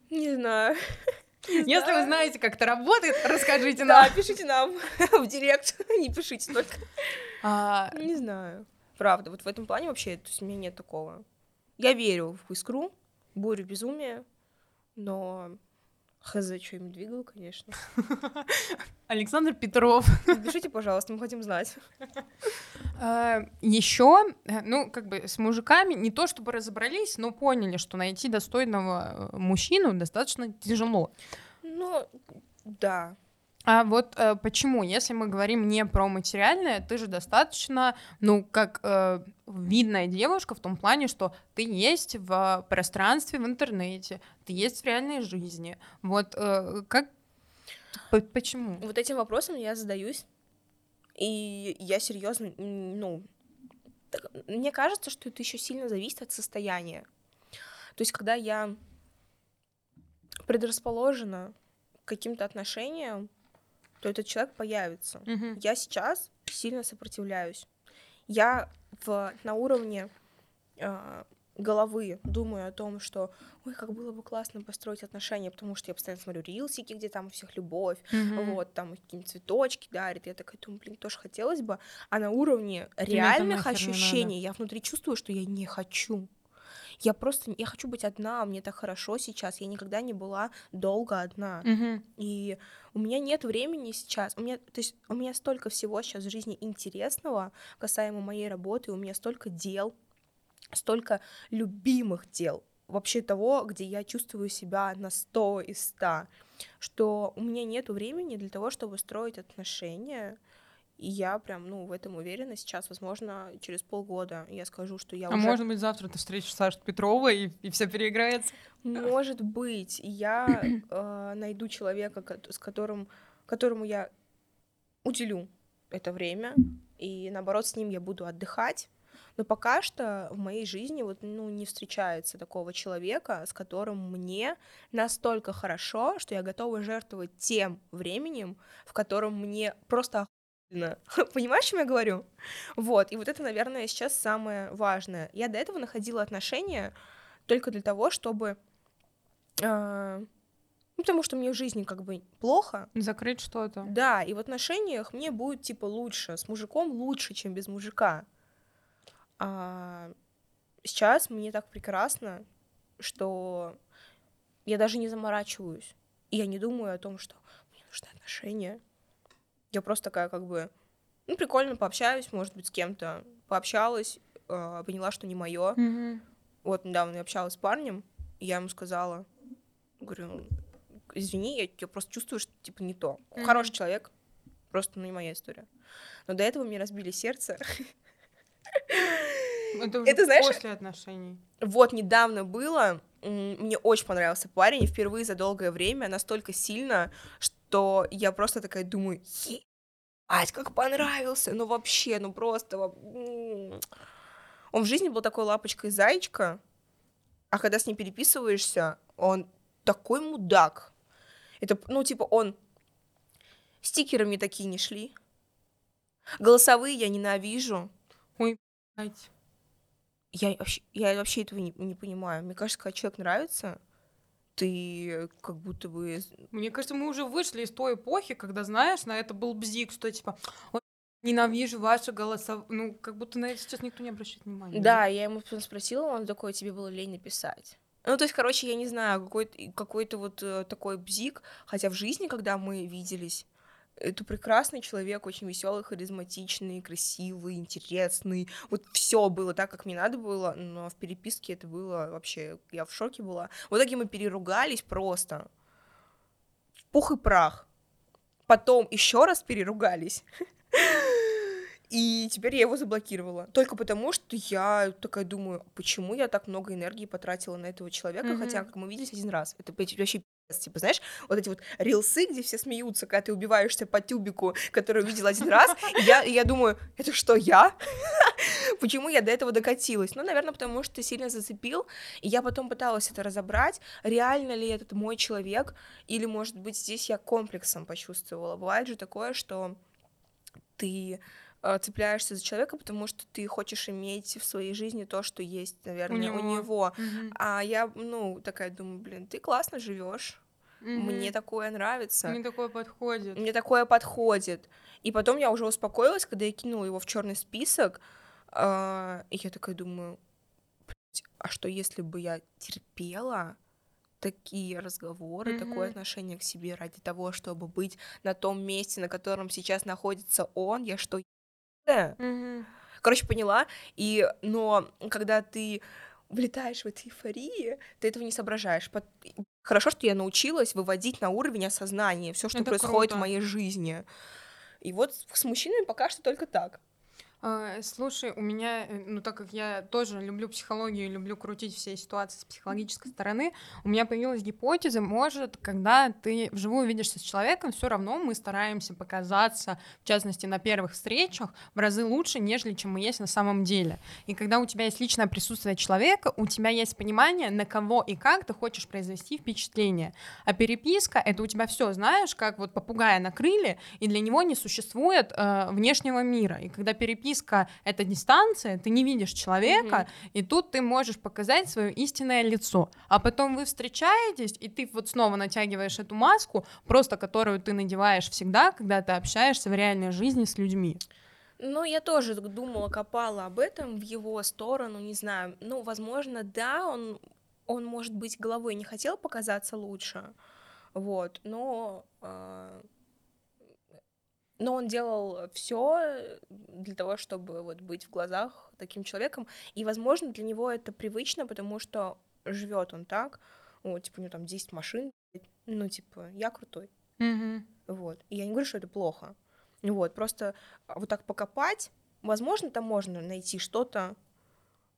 Не знаю. Не Если знаю. вы знаете, как это работает, расскажите нам. Да, пишите нам в директ, не пишите только. А... Не знаю. Правда, вот в этом плане вообще, то есть у меня нет такого. Я верю в искру, бурю безумия, но хз, что им двигал, конечно. Александр Петров. Напишите, пожалуйста, мы хотим знать. Еще, ну, как бы с мужиками не то чтобы разобрались, но поняли, что найти достойного э, мужчину достаточно тяжело. Ну, да. А вот э, почему, если мы говорим не про материальное, ты же достаточно, ну, как э, видная девушка в том плане, что ты есть в пространстве в интернете, ты есть в реальной жизни. Вот э, как, почему? Вот этим вопросом я задаюсь, и я серьезно, ну, так, мне кажется, что это еще сильно зависит от состояния. То есть, когда я предрасположена к каким-то отношениям, то этот человек появится. Мгм. Я сейчас сильно сопротивляюсь. Я в, на уровне э, головы думаю о том, что ой, как было бы классно построить отношения, потому что я постоянно смотрю рилсики, где там у всех любовь, Мгм. вот, там какие-нибудь цветочки дарят, я такая думаю, блин, тоже хотелось бы, а на уровне реальных ощущений я внутри чувствую, что я не хочу. Я просто, я хочу быть одна, мне так хорошо сейчас, я никогда не была долго одна. Мгм. И у меня нет времени сейчас. У меня, то есть у меня столько всего сейчас в жизни интересного касаемо моей работы, у меня столько дел, столько любимых дел, вообще того, где я чувствую себя на 100 из 100, что у меня нет времени для того, чтобы строить отношения. И я прям, ну, в этом уверена сейчас. Возможно, через полгода я скажу, что я А уже... может быть, завтра ты встретишь Сашу Петровой, и, и все переиграется? Может быть, я э, найду человека, с которым, которому я уделю это время, и наоборот с ним я буду отдыхать. Но пока что в моей жизни вот ну не встречается такого человека, с которым мне настолько хорошо, что я готова жертвовать тем временем, в котором мне просто. Понимаешь, о чем я говорю? Вот, и вот это, наверное, сейчас самое важное. Я до этого находила отношения только для того, чтобы а, ну, потому что мне в жизни как бы плохо. Закрыть что-то. Да, и в отношениях мне будет типа лучше, с мужиком лучше, чем без мужика. А сейчас мне так прекрасно, что я даже не заморачиваюсь. И я не думаю о том, что мне нужны отношения. Я просто такая как бы, ну, прикольно пообщаюсь, может быть, с кем-то. Пообщалась, а, поняла, что не мое. Мгм. Вот недавно я общалась с парнем, и я ему сказала, говорю, «Ну, извини, я, я просто чувствую, что типа не то. Мгм. Хороший человек, просто ну, не моя история. Но до этого мне разбили сердце. Это, уже Это, знаешь, после отношений. Вот недавно было, мне очень понравился парень, и впервые за долгое время настолько сильно, что я просто такая думаю, ебать, как понравился, ну вообще, ну просто, он в жизни был такой лапочкой-зайчка, а когда с ним переписываешься, он такой мудак. Это, ну, типа, он... Стикеры мне такие не шли. Голосовые я ненавижу. Блядь. Я вообще, я вообще этого не, не понимаю. Мне кажется, когда человек нравится, ты как будто бы... Мне кажется, мы уже вышли из той эпохи, когда, знаешь, на это был бзик, что типа «Ой, ненавижу ваши голоса. Ну, как будто на это сейчас никто не обращает внимания. Да, я ему спросила, он такой, тебе было лень написать. Ну, то есть, короче, я не знаю, какой-то какой вот э, такой бзик, хотя в жизни, когда мы виделись, это прекрасный человек, очень веселый, харизматичный, красивый, интересный. Вот все было так, как мне надо было, но в переписке это было вообще, я в шоке была. В итоге мы переругались просто. Пух и прах. Потом еще раз переругались. И теперь я его заблокировала. Только потому, что я такая думаю, почему я так много энергии потратила на этого человека, хотя, как мы виделись один раз, это вообще. Типа, знаешь, вот эти вот рилсы, где все смеются, когда ты убиваешься по тюбику, который увидел один раз, я, я думаю, это что, я? Почему я до этого докатилась? Ну, наверное, потому что сильно зацепил, и я потом пыталась это разобрать, реально ли этот мой человек, или, может быть, здесь я комплексом почувствовала. Бывает же такое, что ты цепляешься за человека, потому что ты хочешь иметь в своей жизни то, что есть, наверное, у него. него. Мгм. А я, ну, такая думаю, блин, ты классно живешь, мне Мгм. такое нравится, Мне такое подходит. мне такое подходит. И потом я уже успокоилась, когда я кинула его в черный список, а, и я такая думаю, «Блядь, а что если бы я терпела такие разговоры, mm-hmm. такое отношение к себе ради того, чтобы быть на том месте, на котором сейчас находится он, я что? Mm-hmm. Короче, поняла. И, но когда ты влетаешь в эту эйфорию, ты этого не соображаешь. Хорошо, что я научилась выводить на уровень осознания все, что Это происходит круто. в моей жизни. И вот с мужчинами пока что только так. А, слушай, у меня, э, ну так как я тоже люблю психологию, люблю крутить все ситуации с психологической стороны, у меня появилась гипотеза, может, когда ты вживую видишься с человеком, все равно мы стараемся показаться, в частности, на первых встречах, в разы лучше, нежели чем мы есть на самом деле. И когда у тебя есть личное присутствие человека, у тебя есть понимание, на кого и как ты хочешь произвести впечатление. А переписка — это у тебя все, знаешь, как вот попугая накрыли, и для него не существует э, внешнего мира. И когда переписка близко эта дистанция, ты не видишь человека, mm-hmm. и тут ты можешь показать свое истинное лицо. А потом вы встречаетесь, и ты вот снова натягиваешь эту маску, просто которую ты надеваешь всегда, когда ты общаешься в реальной жизни с людьми. Ну, я тоже думала, копала об этом в его сторону, не знаю. Ну, возможно, да, он, он может быть, головой не хотел показаться лучше, вот, но э, но он делал все для того, чтобы вот быть в глазах таким человеком. И, возможно, для него это привычно, потому что живет он так. Вот, типа, у него там 10 машин. Ну, типа, я крутой. Mm-hmm. Вот. И я не говорю, что это плохо. Вот, просто вот так покопать, возможно, там можно найти что-то.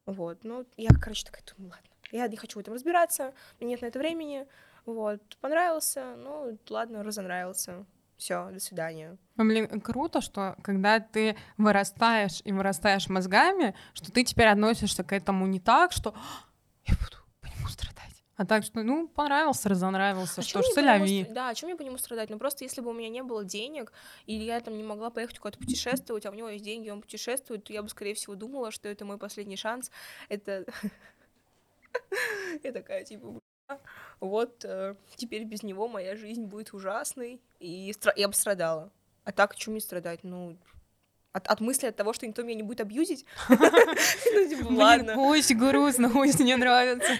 Вот, ну, я, короче, такая думаю, ладно, я не хочу в этом разбираться, нет на это времени. Вот, понравился, ну, ладно, разонравился все, до свидания. Блин, круто, что когда ты вырастаешь и вырастаешь мозгами, что ты теперь относишься к этому не так, что «А, я буду по нему страдать. А так что, ну, понравился, разонравился, а что ж, соляви. Нему, да, о чем мне по нему страдать? Ну, просто если бы у меня не было денег, или я там не могла поехать куда-то путешествовать, а у него есть деньги, он путешествует, то я бы, скорее всего, думала, что это мой последний шанс. Это... Я такая, типа, вот э, теперь без него моя жизнь будет ужасной, и я бы страдала. А так, чем мне страдать? Ну, от, от мысли от того, что никто меня не будет абьюзить? Ну, типа, ладно. Очень грустно, очень не нравится.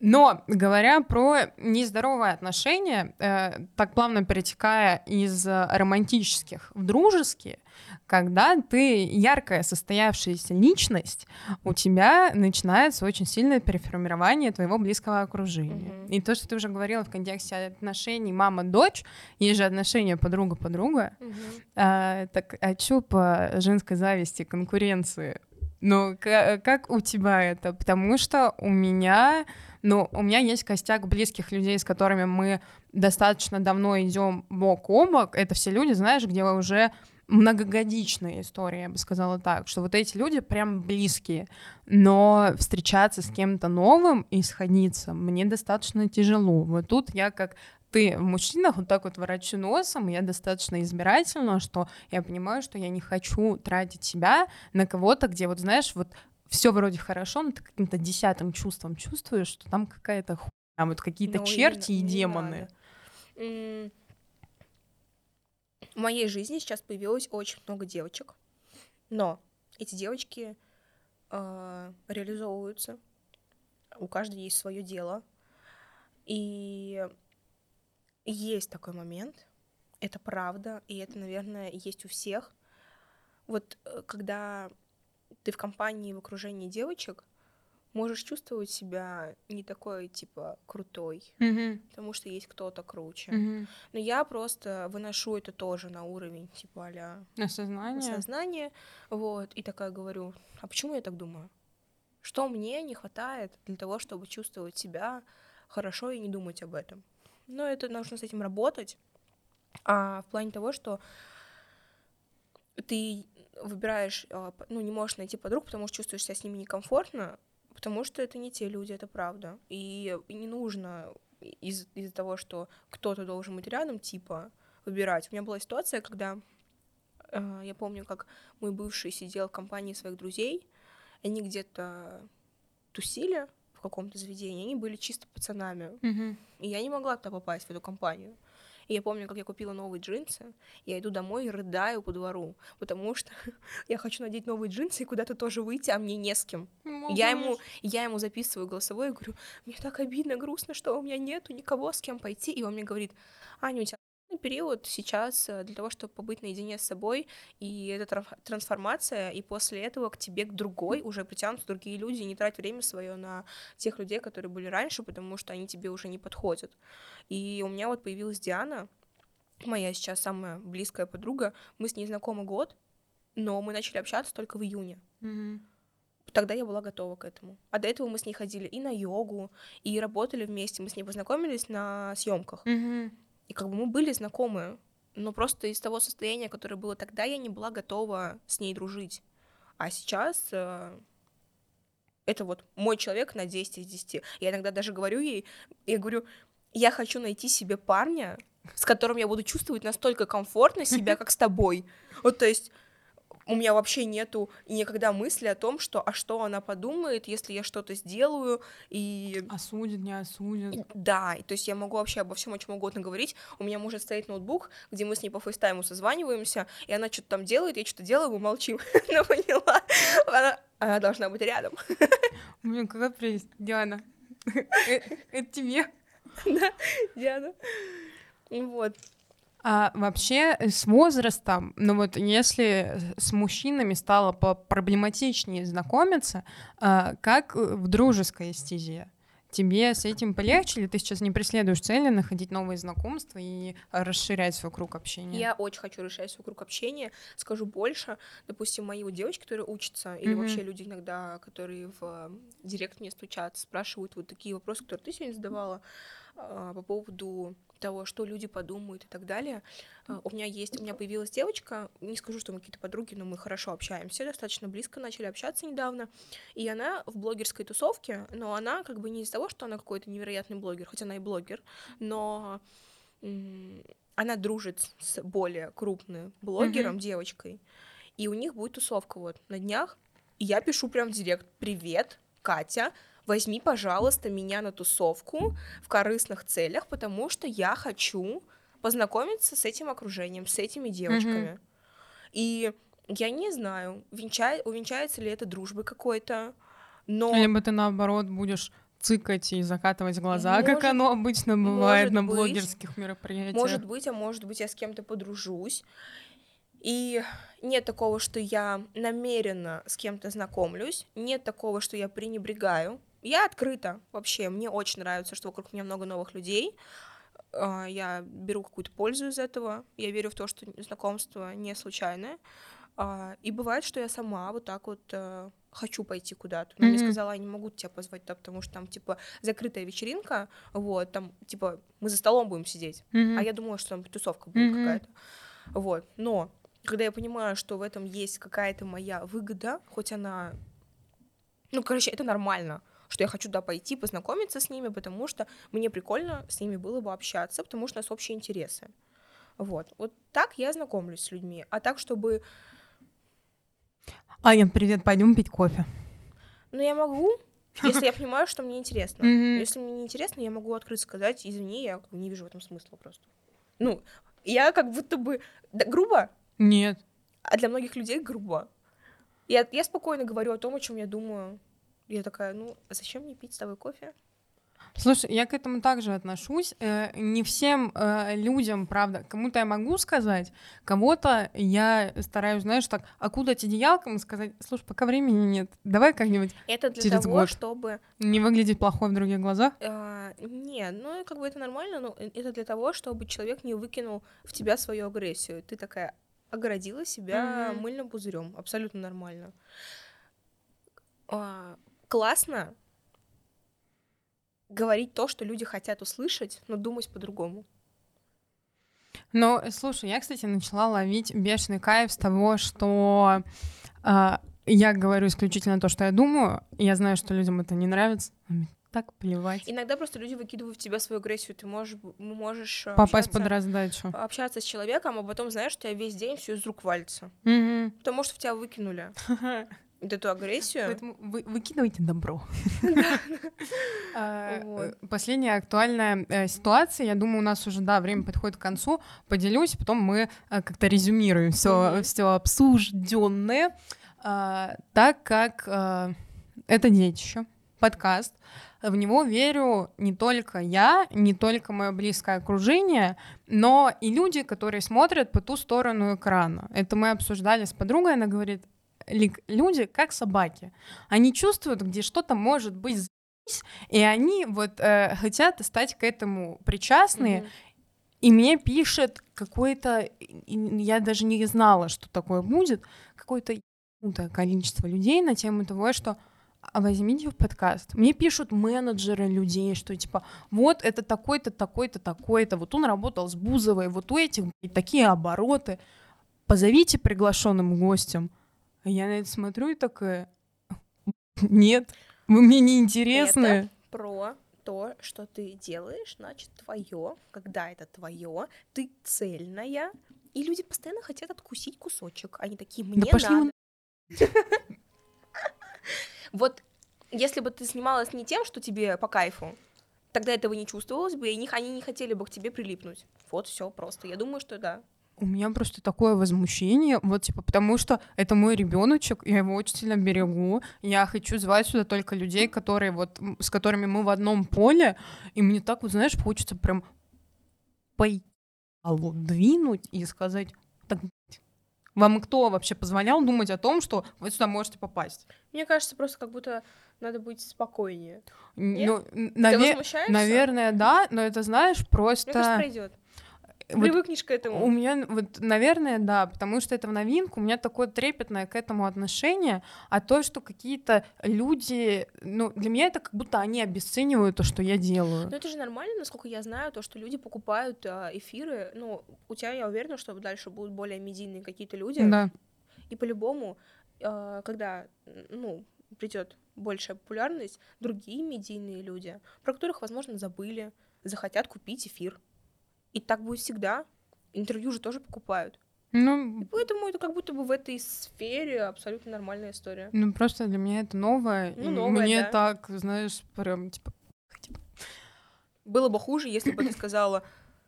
Но говоря про нездоровые отношения, э, так плавно перетекая из романтических в дружеские, когда ты яркая состоявшаяся личность, у тебя начинается очень сильное переформирование твоего близкого окружения. Mm-hmm. И то, что ты уже говорила в контексте отношений мама-дочь, есть же отношения подруга-подруга, mm-hmm. а, так а чё по женской зависти, конкуренции? Ну, как у тебя это? Потому что у меня ну, у меня есть костяк близких людей, с которыми мы достаточно давно идем бок о бок. Это все люди, знаешь, где уже многогодичная история, я бы сказала так, что вот эти люди прям близкие, но встречаться с кем-то новым и сходиться мне достаточно тяжело. Вот тут я как ты в мужчинах вот так вот ворочу носом, я достаточно избирательна, что я понимаю, что я не хочу тратить себя на кого-то, где вот, знаешь, вот все вроде хорошо, но ты каким-то десятым чувством чувствуешь, что там какая-то хуйня, вот какие-то ну, черти и демоны. В моей жизни сейчас появилось очень много девочек, но эти девочки э, реализовываются, у каждой есть свое дело, и есть такой момент, это правда, и это, наверное, есть у всех. Вот э, когда ты в компании, в окружении девочек можешь чувствовать себя не такой, типа, крутой, mm-hmm. потому что есть кто-то круче. Mm-hmm. Но я просто выношу это тоже на уровень, типа, а Осознание. Осознание, вот, и такая говорю, а почему я так думаю? Что мне не хватает для того, чтобы чувствовать себя хорошо и не думать об этом? Но это нужно с этим работать, а в плане того, что ты выбираешь, а, ну, не можешь найти подруг, потому что чувствуешь себя с ними некомфортно, потому что это не те люди, это правда. И, не нужно из- из-за того, что кто-то должен быть рядом, типа, выбирать. У меня была ситуация, когда э, я помню, как мой бывший сидел в компании своих друзей, они где-то тусили в каком-то заведении, они были чисто пацанами. Mm-hmm. И я не могла туда попасть, в эту компанию. И я помню, как я купила новые джинсы, я иду домой и рыдаю по двору, потому что я хочу надеть новые джинсы и куда-то тоже выйти, а мне не с кем. я ему, я ему записываю голосовой и говорю, мне так обидно, грустно, что у меня нету никого с кем пойти. И он мне говорит, Аня, у тебя период сейчас э, для того, чтобы побыть наедине с собой, и это трансформация, и после этого к тебе, к другой, уже притянутся другие люди, и не трать время свое на тех людей, которые были раньше, потому что они тебе уже не подходят. И у меня вот появилась Диана, моя сейчас самая близкая подруга, мы с ней знакомы год, но мы начали общаться только в июне. Mm-hmm. Тогда я была готова к этому. А до этого мы с ней ходили и на йогу, и работали вместе. Мы с ней познакомились на съемках. Mm-hmm. И как бы мы были знакомы, но просто из того состояния, которое было тогда, я не была готова с ней дружить. А сейчас э, это вот мой человек на 10 из 10. Я иногда даже говорю ей, я говорю, я хочу найти себе парня, с которым я буду чувствовать настолько комфортно себя, как с тобой. Вот, то есть у меня вообще нету никогда мысли о том, что а что она подумает, если я что-то сделаю и... Осудит, не осудит. Да, то есть я могу вообще обо всем о чем угодно говорить. У меня может стоять ноутбук, где мы с ней по фейстайму созваниваемся, и она что-то там делает, я что-то делаю, мы молчим. Она поняла. Она, она должна быть рядом. Блин, какая прелесть. Диана. Э, это тебе. Да, Диана. Вот. А вообще э, с возрастом, ну вот если с мужчинами стало проблематичнее знакомиться, а, как в дружеской эстезии? Тебе с этим полегче, или ты сейчас не преследуешь цели находить новые знакомства и расширять свой круг общения? Я очень хочу расширять свой круг общения. Скажу больше. Допустим, мои вот девочки, которые учатся, или mm-hmm. вообще люди иногда, которые в директ мне стучат, спрашивают вот такие вопросы, которые ты сегодня задавала а, по поводу того, что люди подумают и так далее. А, у меня есть, у меня появилась девочка, не скажу, что мы какие-то подруги, но мы хорошо общаемся, достаточно близко начали общаться недавно, и она в блогерской тусовке, но она как бы не из-за того, что она какой-то невероятный блогер, хотя она и блогер, но она дружит с более крупным блогером, mm-hmm. девочкой, и у них будет тусовка вот на днях, и я пишу прям в директ, привет, Катя, возьми, пожалуйста, меня на тусовку в корыстных целях, потому что я хочу познакомиться с этим окружением, с этими девочками. Mm-hmm. И я не знаю, венча... увенчается ли это дружбой какой-то, но... Либо ты, наоборот, будешь цыкать и закатывать глаза, может, как оно обычно бывает на быть, блогерских мероприятиях. Может быть, а может быть, я с кем-то подружусь. И нет такого, что я намеренно с кем-то знакомлюсь, нет такого, что я пренебрегаю я открыта вообще, мне очень нравится, что вокруг меня много новых людей, а, я беру какую-то пользу из этого, я верю в то, что знакомство не случайное, а, и бывает, что я сама вот так вот э, хочу пойти куда-то. Но mm-hmm. мне сказала, я не могу тебя позвать, да, потому что там, типа, закрытая вечеринка, вот, там, типа, мы за столом будем сидеть, mm-hmm. а я думала, что там тусовка будет mm-hmm. какая-то. Вот, но когда я понимаю, что в этом есть какая-то моя выгода, хоть она... Ну, короче, это нормально что я хочу туда пойти, познакомиться с ними, потому что мне прикольно с ними было бы общаться, потому что у нас общие интересы. Вот. Вот так я знакомлюсь с людьми. А так, чтобы... Аня, привет, пойдем пить кофе. Ну, я могу, если я понимаю, что мне интересно. Если мне не интересно, я могу открыто сказать, извини, я не вижу в этом смысла просто. Ну, я как будто бы... Да, грубо? Нет. А для многих людей грубо. Я, я спокойно говорю о том, о чем я думаю. Я такая, ну, зачем мне пить с тобой кофе? Слушай, я к этому также отношусь. Э, не всем э, людям, правда, кому-то я могу сказать, кого-то я стараюсь, знаешь, так окутать одеялком и сказать, слушай, пока времени нет, давай как-нибудь Это для через того, год. чтобы... Не выглядеть плохой в других глазах? А, нет, ну, как бы это нормально, но это для того, чтобы человек не выкинул в тебя свою агрессию. Ты такая огородила себя mm-hmm. мыльным пузырем, абсолютно нормально. А, классно говорить то, что люди хотят услышать, но думать по-другому. Ну, слушай, я, кстати, начала ловить бешеный кайф с того, что э, я говорю исключительно то, что я думаю, и я знаю, что людям это не нравится. Так плевать. Иногда просто люди выкидывают в тебя свою агрессию, ты можешь, можешь попасть под раздачу. Общаться с человеком, а потом знаешь, что у тебя весь день все из рук валится. Угу. Потому что в тебя выкинули. вот эту агрессию. Поэтому вы, выкидывайте добро. А, э, последняя актуальная э, ситуация, я думаю, у нас уже, да, время подходит к концу, поделюсь, потом мы э, как-то резюмируем все, обсужденное, а, так как это детище, подкаст, в него верю не только я, не только мое близкое окружение, но и люди, которые смотрят по ту сторону экрана. Это мы обсуждали с подругой, она говорит, люди как собаки. Они чувствуют, где что-то может быть и они вот э, хотят стать к этому причастны. Mm-hmm. И мне пишет какое-то, я даже не знала, что такое будет, какое-то количество людей на тему того, что а возьмите в подкаст. Мне пишут менеджеры людей, что типа, вот это такой-то, такой-то, такой-то, вот он работал с Бузовой, вот у этих такие обороты. Позовите приглашенным гостем. А я на это смотрю и такая, нет, вы мне не интересны. Это про то, что ты делаешь, значит, твое, когда это твое, ты цельная, и люди постоянно хотят откусить кусочек. Они такие, мне да пошли надо. Вот если бы ты снималась не тем, что тебе по кайфу, тогда этого не чувствовалось бы, и они не хотели бы к тебе прилипнуть. Вот все просто. Я думаю, что да. У меня просто такое возмущение, вот типа, потому что это мой ребеночек, я его очень сильно берегу, я хочу звать сюда только людей, которые вот, с которыми мы в одном поле, и мне так вот, знаешь, хочется прям по двинуть и сказать, так, вам кто вообще позволял думать о том, что вы сюда можете попасть? Мне кажется, просто как будто надо быть спокойнее. Ну, наве- наверное, да, но это знаешь, просто. Мне кажется, пройдет. Привыкнешь к этому. У меня, вот, наверное, да, потому что это в новинку, у меня такое трепетное к этому отношение, а то, что какие-то люди, ну, для меня это как будто они обесценивают то, что я делаю. Ну, это же нормально, насколько я знаю, то, что люди покупают э, эфиры, ну, у тебя, я уверена, что дальше будут более медийные какие-то люди. Да. И по-любому, э, когда, ну, придет большая популярность, другие медийные люди, про которых, возможно, забыли, захотят купить эфир. И так будет всегда. Интервью же тоже покупают. Ну, и поэтому это как будто бы в этой сфере абсолютно нормальная история. Ну, просто для меня это новое. Ну, новое, Мне да. так, знаешь, прям, типа, типа... Было бы хуже, если бы ты сказала...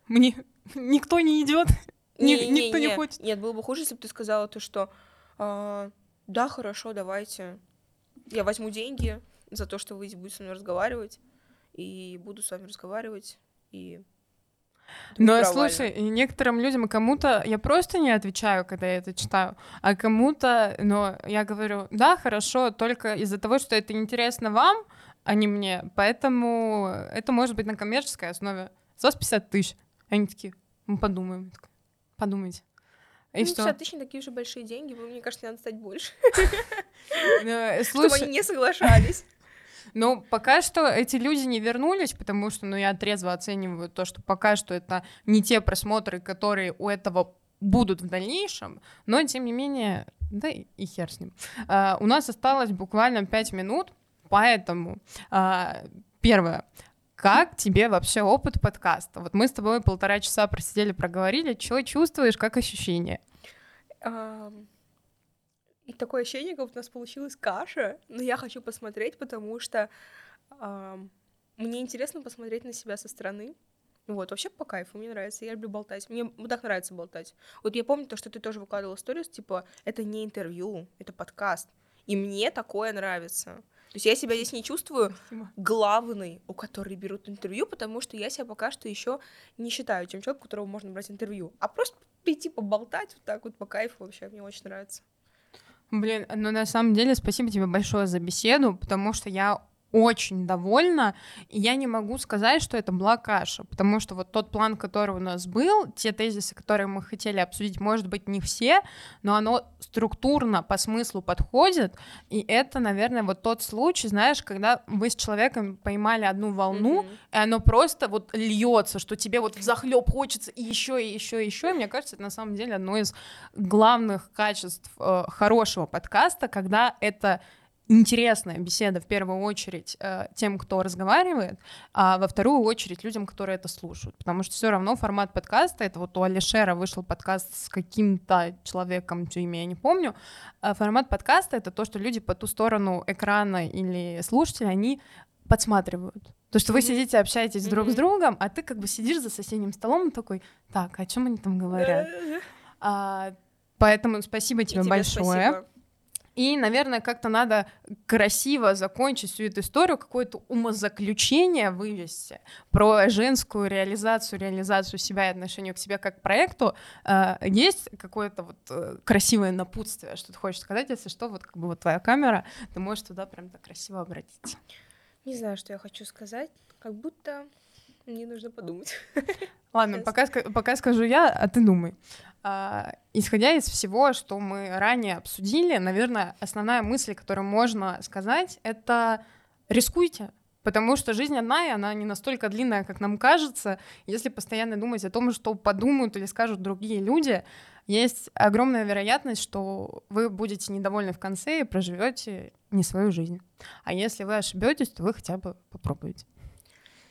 Мне никто не идет, не, никто не, не хочет. Нет, было бы хуже, если бы ты сказала то, что а, да, хорошо, давайте. Я возьму деньги за то, что вы будете со мной разговаривать, и буду с вами разговаривать, и но слушай, некоторым людям, кому-то я просто не отвечаю, когда я это читаю, а кому-то, но я говорю, да, хорошо, только из-за того, что это интересно вам, а не мне, поэтому это может быть на коммерческой основе. За вас 50 тысяч. Они такие, мы подумаем. Подумайте. И ну, 50 что? тысяч не такие уже большие деньги, мне кажется, надо стать больше. Ну, Чтобы они не соглашались. Но пока что эти люди не вернулись, потому что, ну, я трезво оцениваю то, что пока что это не те просмотры, которые у этого будут в дальнейшем, но тем не менее, да и хер с ним. Uh, у нас осталось буквально 5 минут, поэтому uh, первое. Как тебе вообще опыт подкаста? Вот мы с тобой полтора часа просидели, проговорили. Что чувствуешь, как ощущение? Um, и такое ощущение, как у нас получилась каша, но я хочу посмотреть, потому что э, мне интересно посмотреть на себя со стороны. Вот, вообще по кайфу, мне нравится, я люблю болтать, мне так нравится болтать. Вот я помню то, что ты тоже выкладывала сторис, типа, это не интервью, это подкаст, и мне такое нравится. То есть я себя здесь не чувствую главной, у которой берут интервью, потому что я себя пока что еще не считаю тем человеком, у которого можно брать интервью, а просто прийти поболтать вот так вот по кайфу вообще, мне очень нравится. Блин, ну на самом деле спасибо тебе большое за беседу, потому что я очень довольна, и я не могу сказать, что это была каша, потому что вот тот план, который у нас был, те тезисы, которые мы хотели обсудить, может быть, не все, но оно структурно по смыслу подходит, и это, наверное, вот тот случай, знаешь, когда вы с человеком поймали одну волну, mm-hmm. и оно просто вот льется, что тебе вот в захлеб хочется и еще, и еще, и еще, и мне кажется, это на самом деле одно из главных качеств э, хорошего подкаста, когда это интересная беседа в первую очередь э, тем, кто разговаривает, а во вторую очередь людям, которые это слушают. Потому что все равно формат подкаста, это вот у Алишера вышел подкаст с каким-то человеком, чье имя я не помню. А формат подкаста это то, что люди по ту сторону экрана или слушатели, они подсматривают. То, что вы сидите, общаетесь mm-hmm. друг с другом, а ты как бы сидишь за соседним столом и такой, так, о чем они там говорят? а, поэтому спасибо тебе, тебе большое. Спасибо. И, наверное, как-то надо красиво закончить всю эту историю, какое-то умозаключение вывести про женскую реализацию, реализацию себя и отношение к себе как к проекту. Э, есть какое-то вот э, красивое напутствие, что ты хочешь сказать, если что, вот как бы вот твоя камера, ты можешь туда прям так красиво обратиться. Не знаю, что я хочу сказать, как будто мне нужно подумать. Ладно, пока, пока скажу я, а ты думай. А, исходя из всего, что мы ранее обсудили, наверное, основная мысль, которую можно сказать, это рискуйте, потому что жизнь одна, и она не настолько длинная, как нам кажется. Если постоянно думать о том, что подумают или скажут другие люди, есть огромная вероятность, что вы будете недовольны в конце и проживете не свою жизнь. А если вы ошибетесь, то вы хотя бы попробуете.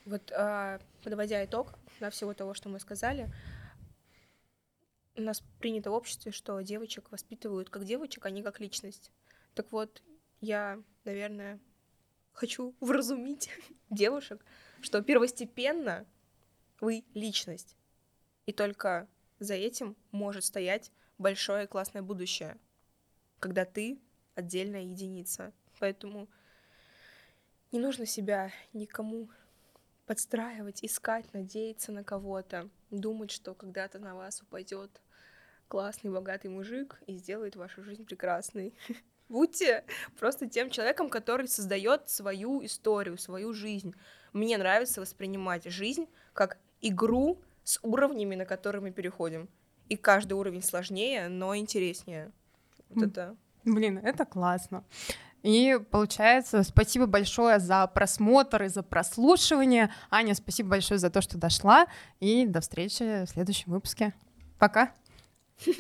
Вот а, подводя итог на всего того, что мы сказали, у нас принято в обществе, что девочек воспитывают как девочек, а не как личность. Так вот, я, наверное, хочу вразумить девушек, что первостепенно вы личность. И только за этим может стоять большое классное будущее, когда ты отдельная единица. Поэтому не нужно себя никому подстраивать, искать, надеяться на кого-то, думать, что когда-то на вас упадет классный, богатый мужик и сделает вашу жизнь прекрасной. Будьте просто тем человеком, который создает свою историю, свою жизнь. Мне нравится воспринимать жизнь как игру с уровнями, на которые мы переходим. И каждый уровень сложнее, но интереснее. Вот это. Блин, это классно. И получается, спасибо большое за просмотр и за прослушивание. Аня, спасибо большое за то, что дошла. И до встречи в следующем выпуске. Пока.